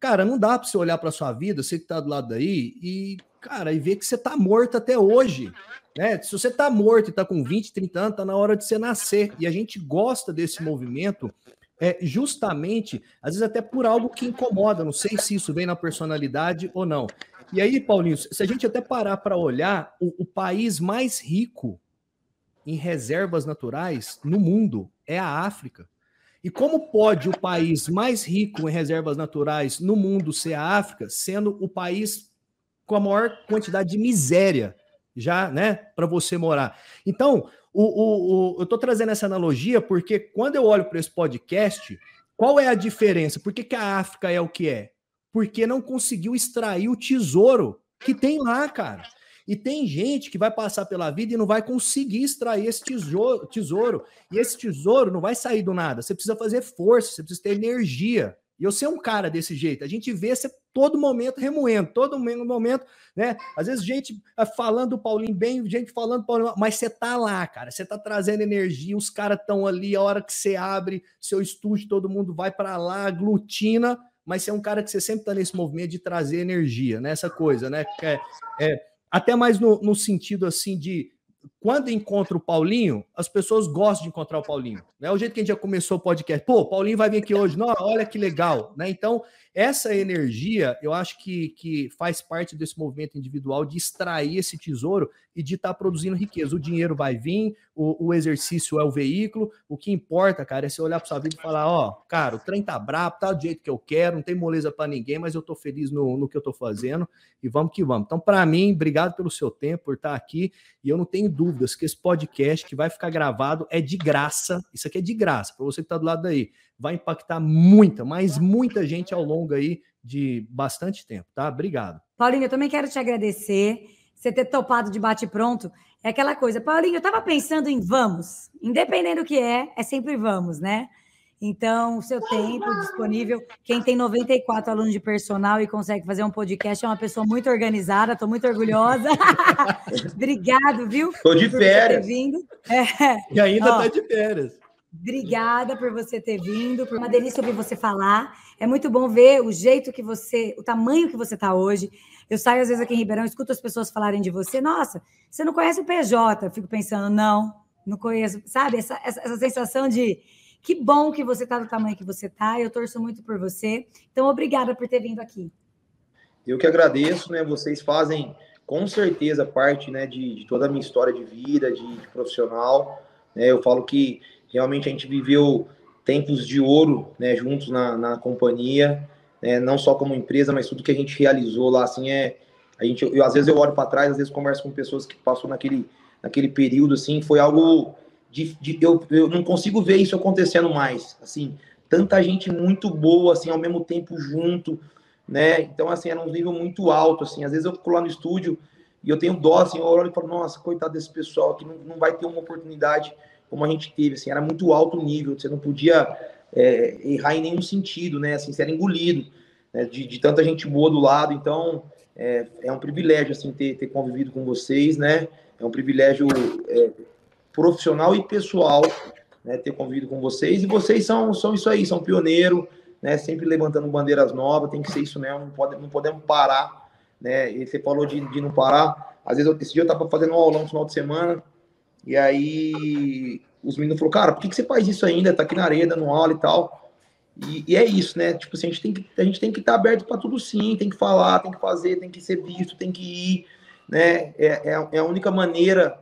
S1: cara, não dá para você olhar para sua vida, você que está do lado daí, e, cara, e ver que você está morto até hoje. Né? Se você está morto e está com 20, 30 anos, está na hora de você nascer. E a gente gosta desse movimento é justamente, às vezes até por algo que incomoda, não sei se isso vem na personalidade ou não. E aí, Paulinho, se a gente até parar para olhar, o, o, país mais rico em reservas naturais no mundo é a África. E como pode o país mais rico em reservas naturais no mundo ser a África, sendo o país com a maior quantidade de miséria já, né, para você morar? Então, o, o, o eu estou trazendo essa analogia porque quando eu olho para esse podcast, qual é a diferença? Por que, que a África é o que é? porque não conseguiu extrair o tesouro que tem lá, cara. E tem gente que vai passar pela vida e não vai conseguir extrair esse tesouro, tesouro. E esse tesouro não vai sair do nada. Você precisa fazer força, você precisa ter energia. E eu ser um cara desse jeito. A gente vê você todo momento remoendo, todo momento, né? Às vezes gente ah, falando do Paulinho bem, gente falando do Paulinho, mas você tá lá, cara. Você tá trazendo energia, os caras estão ali, a hora que você abre seu estúdio, todo mundo vai para lá, aglutina mas você é um cara que você sempre está nesse movimento de trazer energia, né? Essa coisa, né? É, é até mais no, no, sentido assim de quando encontra o Paulinho, as pessoas gostam de encontrar o Paulinho. Né? O jeito que a gente já começou o podcast, pô, o Paulinho vai vir aqui hoje, não, olha que legal, né? Então, essa energia, eu acho que, que faz parte desse movimento individual de extrair esse tesouro e de estar tá produzindo riqueza. O dinheiro vai vir, o, o, exercício é o veículo, o que importa, cara, é você olhar para sua vida e falar, ó, cara, o trem tá brabo, tá do jeito que eu quero, não tem moleza para ninguém, mas eu tô feliz no, no que eu tô fazendo e vamos que vamos. Então, para mim, obrigado pelo seu tempo, por estar aqui, e eu não tenho dúvidas que esse podcast que vai ficar gravado é de graça, isso aqui é de graça, para você que tá do lado daí vai impactar muita, mas muita gente ao longo aí de bastante tempo, tá? Obrigado.
S2: Paulinho, eu também quero te agradecer. você ter topado de bate-pronto. É aquela coisa, Paulinho, eu estava pensando em vamos, independente do que é, é sempre vamos, né? Então, o seu tempo disponível. Quem tem 94 alunos de personal e consegue fazer um podcast é uma pessoa muito organizada, estou muito orgulhosa. Obrigado, viu?
S3: Estou de férias.
S2: Vindo.
S1: É. E ainda está de férias.
S2: Obrigada por você ter vindo, por uma delícia ouvir você falar. É muito bom ver o jeito que você, o tamanho que você está hoje. Eu saio às vezes aqui em Ribeirão, escuto as pessoas falarem de você. Nossa, você não conhece o PJ? Eu fico pensando, não, não conheço. Sabe, essa, essa, essa sensação de que bom que você está do tamanho que você está. Eu torço muito por você. Então, obrigada por ter vindo aqui.
S3: Eu que agradeço, né? Vocês fazem com certeza parte, né, de, de toda a minha história de vida, de, de profissional. Né? Eu falo que realmente a gente viveu tempos de ouro, né, juntos na, na companhia, né? não só como empresa, mas tudo que a gente realizou lá, assim, é a gente, eu, às vezes eu olho para trás, às vezes converso com pessoas que passou naquele, naquele período, assim, foi algo de, de, eu, eu não consigo ver isso acontecendo mais. Assim, tanta gente muito boa, assim, ao mesmo tempo junto, né? Então, assim, era um nível muito alto, assim. Às vezes eu fico lá no estúdio e eu tenho dó, assim, eu olho e falo, nossa, coitado desse pessoal que não, não vai ter uma oportunidade como a gente teve, assim, era muito alto o nível, você não podia é, errar em nenhum sentido, né? Assim, você era engolido né? de, de tanta gente boa do lado, então é, é um privilégio, assim, ter, ter convivido com vocês, né? É um privilégio é, profissional e pessoal, né, ter convido com vocês. E vocês são, são isso aí, são pioneiro, né, sempre levantando bandeiras novas, tem que ser isso mesmo, não, pode, não podemos parar. Né? E você falou de, de não parar. Às vezes, esse dia eu estava fazendo um aulão no final de semana, e aí os meninos falaram, cara, por que, que você faz isso ainda? Tá aqui na areia dando aula e tal. E, e, é isso, né? Tipo assim, a gente tem que a gente tem que estar tá aberto para tudo sim, tem que falar, tem que fazer, tem que ser visto, tem que ir, né? É, é, é a única maneira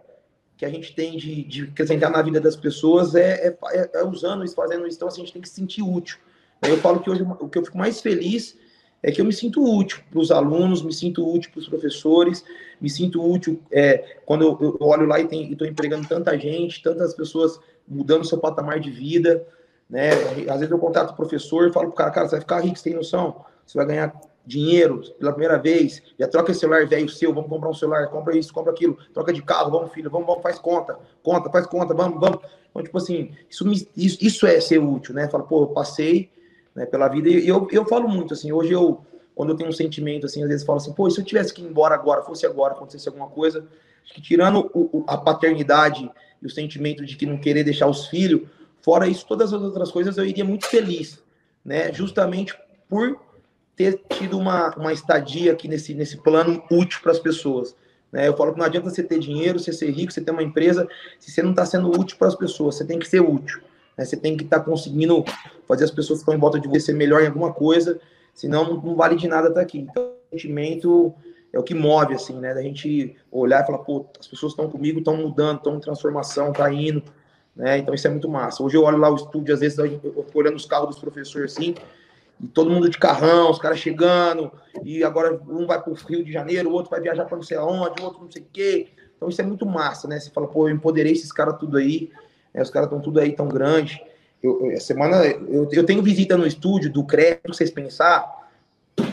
S3: que a gente tem de, de acrescentar na vida das pessoas é, é, é, é usando isso, fazendo isso. Então, assim, a gente tem que se sentir útil. Eu falo que hoje o que eu fico mais feliz é que eu me sinto útil para os alunos, me sinto útil para os professores, me sinto útil é, quando eu, eu, olho lá e estou empregando tanta gente, tantas pessoas mudando seu patamar de vida. Né? Às vezes eu contato o professor e falo para o cara, cara, você vai ficar rico, você tem noção? Você vai ganhar dinheiro pela primeira vez, já troca esse celular velho seu, vamos comprar um celular, compra isso, compra aquilo, troca de carro, vamos, filho, vamos, vamos, faz conta, conta, faz conta, vamos, vamos. Então, tipo assim, isso, isso, isso é ser útil, né? Fala, pô, eu passei né, pela vida e eu, eu falo muito, assim, hoje eu, quando eu tenho um sentimento, assim, às vezes falo assim, pô, se eu tivesse que ir embora agora, fosse agora, acontecesse alguma coisa, acho que tirando o, a paternidade e o sentimento de que não querer deixar os filhos, fora isso, todas as outras coisas, eu iria muito feliz, né? Justamente por ter tido uma, uma estadia aqui nesse, nesse plano útil para as pessoas. Né? Eu falo que não adianta você ter dinheiro, você ser rico, você ter uma empresa, se você não está sendo útil para as pessoas, você tem que ser útil. Né? Você tem que estar tá conseguindo fazer as pessoas que estão em volta de você melhor em alguma coisa, senão não, vale de nada estar tá aqui. Então, o sentimento é o que move, assim, né? Da gente olhar e falar, pô, as pessoas estão comigo, estão mudando, estão em transformação, tá indo, né? Então isso é muito massa. Hoje eu olho lá o estúdio, às vezes eu olhando os carros dos professores assim, e todo mundo de carrão, os caras chegando, e agora um vai para o Rio de Janeiro, o outro vai viajar para não sei aonde, o outro não sei o quê. Então isso é muito massa, né? Você fala, pô, eu empoderei esses caras tudo aí, né? os caras estão tudo aí tão grande. Eu, eu, semana eu, eu tenho visita no estúdio do crédito, vocês pensar,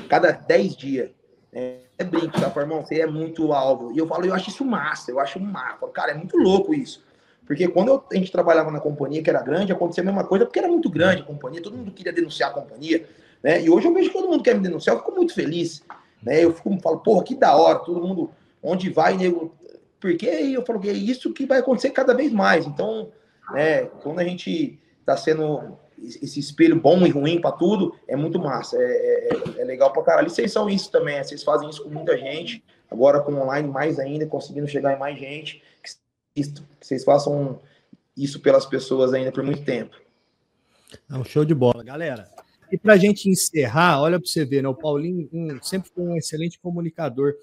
S3: cada 10 dias. Né? É brinco, tá, irmão? Você é muito alvo. E eu falo, eu acho isso massa, eu acho massa. Cara, é muito louco isso. Porque quando eu, a gente trabalhava na companhia, que era grande, acontecia a mesma coisa, porque era muito grande a companhia, todo mundo queria denunciar a companhia. Né? E hoje eu vejo que todo mundo quer me denunciar, eu fico muito feliz. Né? Eu fico, falo, porra, que da hora, todo mundo, onde vai, nego. Porque eu falo que é isso que vai acontecer cada vez mais. Então, né, quando a gente está sendo esse espelho bom e ruim para tudo, é muito massa. É, é, é, legal para caralho. E vocês são isso também, vocês fazem isso com muita gente, agora com online mais ainda, conseguindo chegar em mais gente que vocês façam isso pelas pessoas ainda por muito tempo.
S1: É um show de bola, galera. E para a gente encerrar, olha para você ver, né? O Paulinho um, sempre foi um excelente comunicador.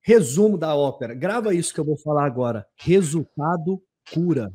S1: Resumo da ópera. Grava isso que eu vou falar agora. Resultado cura.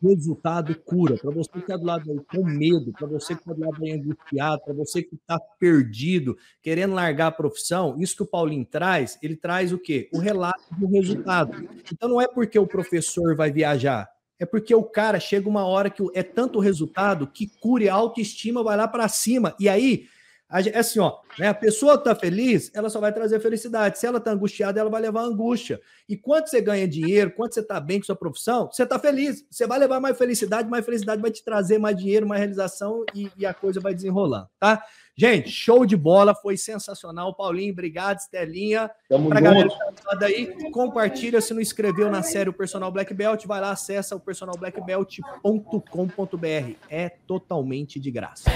S1: Resultado cura. Para você que está do lado aí com medo, para você que está do lado aí angustiado, para você que está perdido, querendo largar a profissão, isso que o Paulinho traz, ele traz o quê? O relato do resultado. Então não é porque o professor vai viajar, é porque o cara chega uma hora que é tanto resultado que cura a autoestima vai lá para cima. E aí É assim, ó, né? A pessoa tá feliz, ela só vai trazer felicidade. Se ela tá angustiada, ela vai levar angústia. E quanto você ganha dinheiro, quanto você tá bem com sua profissão, você tá feliz. Você vai levar mais felicidade, mais felicidade vai te trazer mais dinheiro, mais realização e, e a coisa vai desenrolando, tá? Gente, show de bola, foi sensacional. Paulinho, obrigado, Estelinha.
S3: Tamo
S1: pra
S3: junto.
S1: galera que tá aí, compartilha. Se não inscreveu na série o Personal Black Belt, vai lá, acessa o personalblackbelt.com.br. É totalmente de graça.